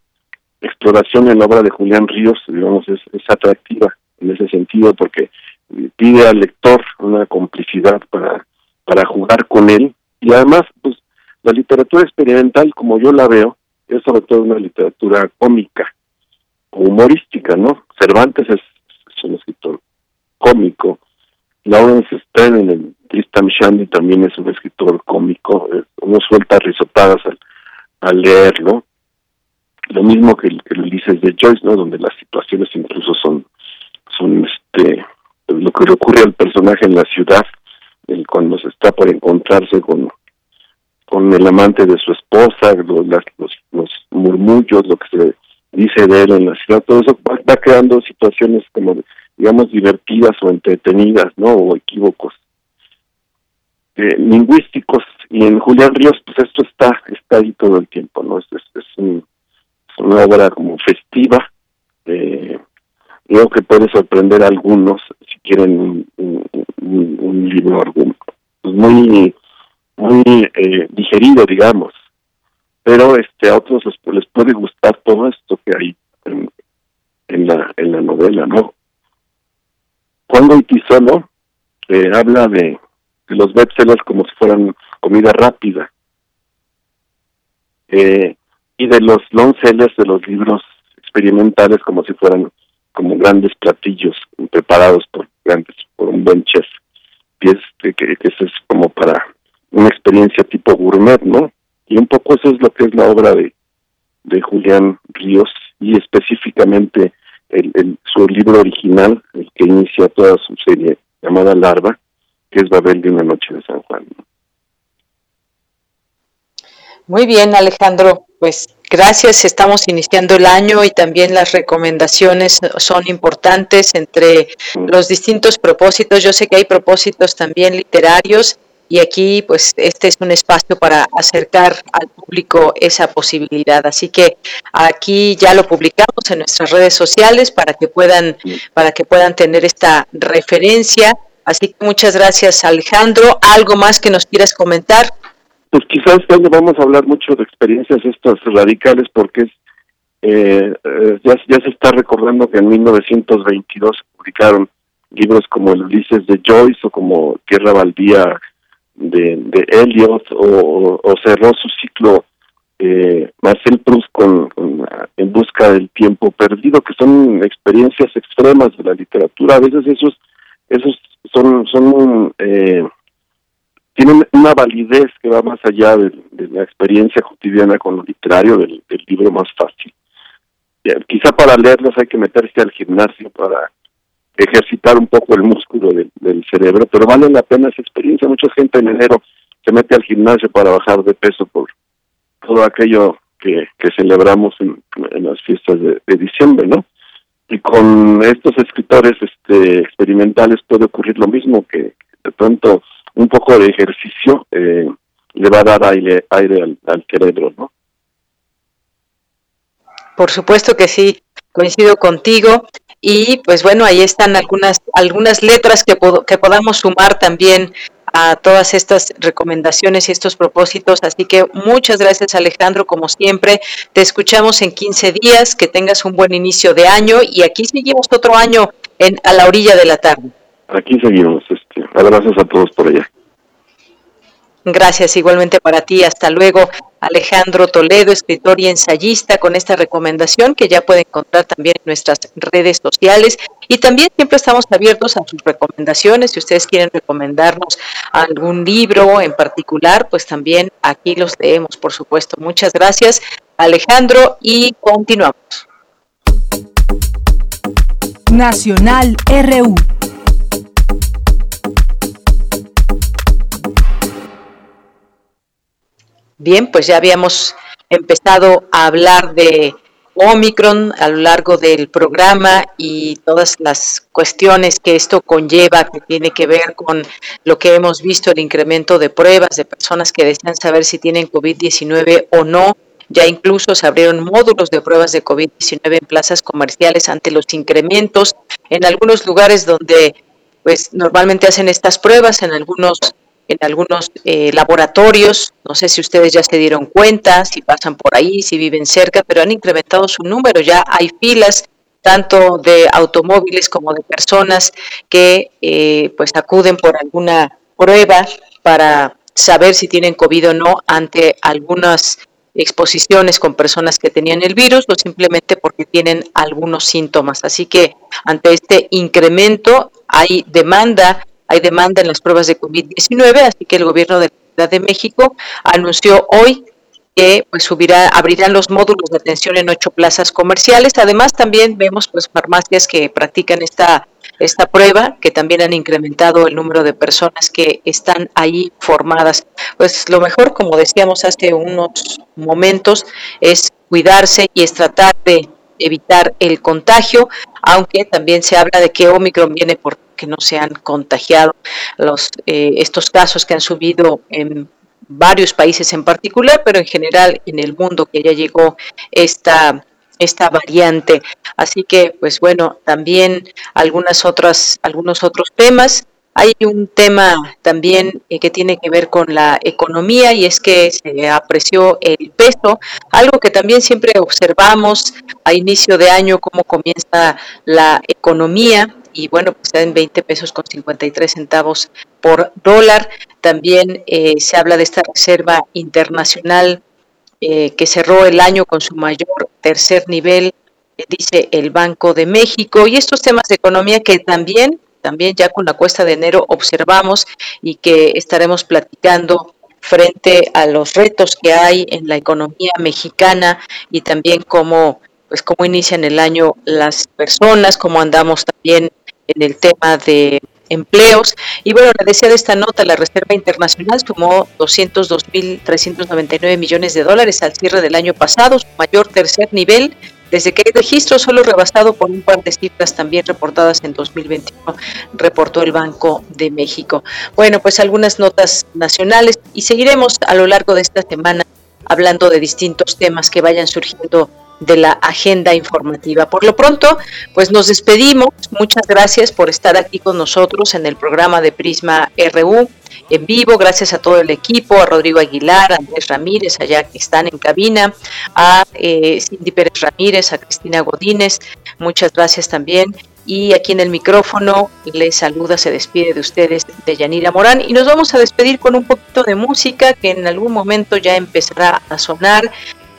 exploración en la obra de Julián Ríos, digamos, es, es atractiva en ese sentido porque pide al lector una complicidad para, para jugar con él y además pues la literatura experimental como yo la veo es sobre todo una literatura cómica humorística no Cervantes es, un escritor cómico Lawrence Stern en el Tristan Shandy también es un escritor cómico uno suelta risotadas al, al leerlo. Lo mismo que que el Ulises de Joyce no donde las situaciones incluso son son este lo que le ocurre al personaje en la ciudad, cuando se está por encontrarse con, con el amante de su esposa, los, los, los murmullos, lo que se dice de él en la ciudad, todo eso va, creando situaciones como, digamos, divertidas o entretenidas, ¿no? O equívocos. eh, lingüísticos y en Julián Ríos pues esto está está ahí todo el tiempo no es, es, una obra como festiva eh, creo que puede sorprender a algunos si quieren un, libro pues, muy muy eh, digerido digamos. Pero este a otros les, puede gustar todo esto que hay en, la en la novela no cuando Itisolo eh, habla de los bestsellers como si fueran comida rápida. Eh, y de los long sellers de los libros experimentales como si fueran como grandes platillos preparados por grandes por un buen chef. Y este que eso es como para una experiencia tipo gourmet no y un poco eso es lo que es la obra de de Julián Ríos y específicamente el, el, su libro original el que inicia toda su serie llamada Larva que es Babel de una noche de San Juan. Muy bien, Alejandro. Pues gracias. Estamos iniciando el año y también las recomendaciones son importantes entre los distintos propósitos. Yo sé que hay propósitos también literarios y aquí pues este es un espacio para acercar al público esa posibilidad. Así que aquí ya lo publicamos en nuestras redes sociales para que puedan para que puedan tener esta referencia Así que muchas gracias Alejandro. ¿Algo más que nos quieras comentar? Pues quizás año vamos a hablar mucho de experiencias estas radicales porque es, eh, eh, ya, ya se está recordando que en 1922 se publicaron libros como el Ulises de Joyce o como Tierra Baldía de, de Eliot o, cerró su ciclo eh, Marcel Proust con, En busca del tiempo perdido, que son experiencias extremas de la literatura. A veces esos, esos son, son eh, tienen una validez que va más allá de, la experiencia cotidiana con lo literario del, libro más fácil. Quizá para leerlos hay que meterse al gimnasio para ejercitar un poco el músculo del, cerebro, pero vale la pena esa experiencia. Mucha gente en enero se mete al gimnasio para bajar de peso por todo aquello que, celebramos en, las fiestas de diciembre, ¿no? y con estos escritores este experimentales puede ocurrir lo mismo que de pronto un poco de ejercicio eh, le va a dar aire aire al, cerebro no por supuesto que sí coincido contigo y pues bueno ahí están algunas algunas letras que que podamos sumar también a todas estas recomendaciones y estos propósitos. Así que muchas gracias Alejandro, como siempre. Te escuchamos en 15 días, que tengas un buen inicio de año y aquí seguimos otro año en a la orilla de la tarde. Aquí seguimos. Este, abrazos a todos por allá. Gracias igualmente para ti. Hasta luego. Alejandro Toledo, escritor y ensayista, con esta recomendación que ya puede encontrar también en nuestras redes sociales. Y también siempre estamos abiertos a sus recomendaciones. Si ustedes quieren recomendarnos algún libro en particular, pues también aquí los leemos, por supuesto. Muchas gracias, Alejandro, y continuamos. Nacional RU. Bien, pues ya habíamos empezado a hablar de Omicron a lo largo del programa y todas las cuestiones que esto conlleva, que tiene que ver con lo que hemos visto, el incremento de pruebas de personas que desean saber si tienen COVID-19 o no. Ya incluso se abrieron módulos de pruebas de COVID-19 en plazas comerciales ante los incrementos. En algunos lugares donde pues normalmente hacen estas pruebas, en algunos en algunos eh, laboratorios. No sé si ustedes ya se dieron cuenta, si pasan por ahí, si viven cerca, pero han incrementado su número. Ya hay filas tanto de automóviles como de personas que eh, pues acuden por alguna prueba para saber si tienen COVID o no ante algunas exposiciones con personas que tenían el virus o simplemente porque tienen algunos síntomas. Así que ante este incremento hay demanda hay demanda en las pruebas de COVID-19, así que el gobierno de la Ciudad de México anunció hoy que pues subirá, abrirán los módulos de atención en ocho plazas comerciales. Además, también vemos pues farmacias que practican esta, esta prueba, que también han incrementado el número de personas que están ahí formadas. Pues lo mejor, como decíamos hace unos momentos, es cuidarse y es tratar de evitar el contagio, aunque también se habla de que Omicron viene por que no se han contagiado los eh, estos casos que han subido en varios países en particular, pero en general en el mundo que ya llegó esta esta variante. Así que, pues bueno, también algunas otras, algunos otros temas. Hay un tema también eh, que tiene que ver con la economía y es que se apreció el peso, algo que también siempre observamos a inicio de año, cómo comienza la economía y bueno, pues está en 20 pesos con 53 centavos por dólar. También eh, se habla de esta reserva internacional eh, que cerró el año con su mayor tercer nivel, dice el Banco de México, y estos temas de economía que también también ya con la cuesta de enero observamos y que estaremos platicando frente a los retos que hay en la economía mexicana y también cómo pues cómo inician el año las personas, cómo andamos también en el tema de empleos. Y bueno, le decía de esta nota, la Reserva Internacional sumó 202.399 millones de dólares al cierre del año pasado, su mayor tercer nivel desde que hay registro, solo rebasado por un par de cifras también reportadas en 2021, reportó el Banco de México. Bueno, pues algunas notas nacionales y seguiremos a lo largo de esta semana hablando de distintos temas que vayan surgiendo de la agenda informativa. Por lo pronto, pues nos despedimos. Muchas gracias por estar aquí con nosotros en el programa de Prisma RU en vivo. Gracias a todo el equipo, a Rodrigo Aguilar, a Andrés Ramírez, allá que están en cabina, a eh, Cindy Pérez Ramírez, a Cristina Godínez. Muchas gracias también. Y aquí en el micrófono les saluda, se despide de ustedes de Yanira Morán. Y nos vamos a despedir con un poquito de música que en algún momento ya empezará a sonar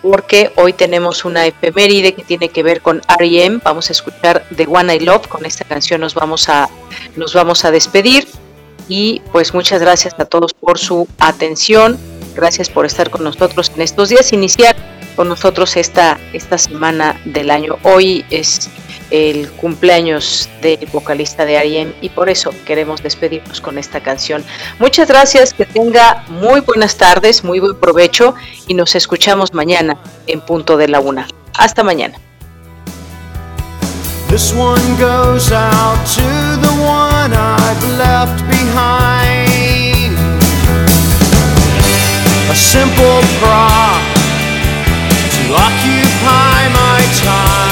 porque hoy tenemos una efeméride que tiene que ver con R.E.M. Vamos a escuchar The One I Love. Con esta canción nos vamos a, nos vamos a despedir. Y pues muchas gracias a todos por su atención. Gracias por estar con nosotros en estos días. Iniciar con nosotros esta, esta semana del año. Hoy es el cumpleaños del vocalista de R.E.M. y por eso queremos despedirnos con esta canción. Muchas gracias, que tenga muy buenas tardes, muy buen provecho y nos escuchamos mañana en punto de la una. Hasta mañana. This one goes out to the one I've left behind. A simple to occupy my time.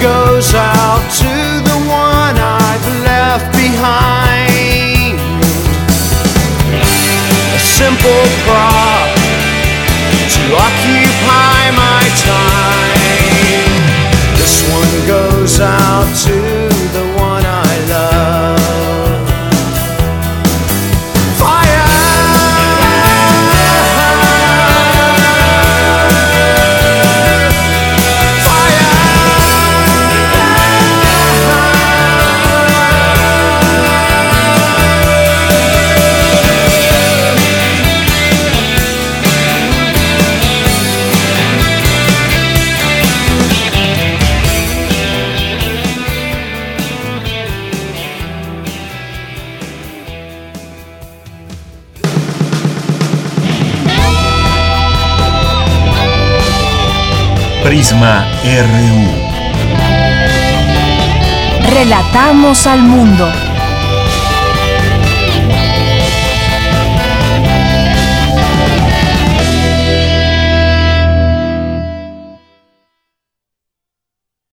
goes out to the one I've left behind. A simple prop to occupy my time. This one goes out to Prisma RU. Relatamos al mundo.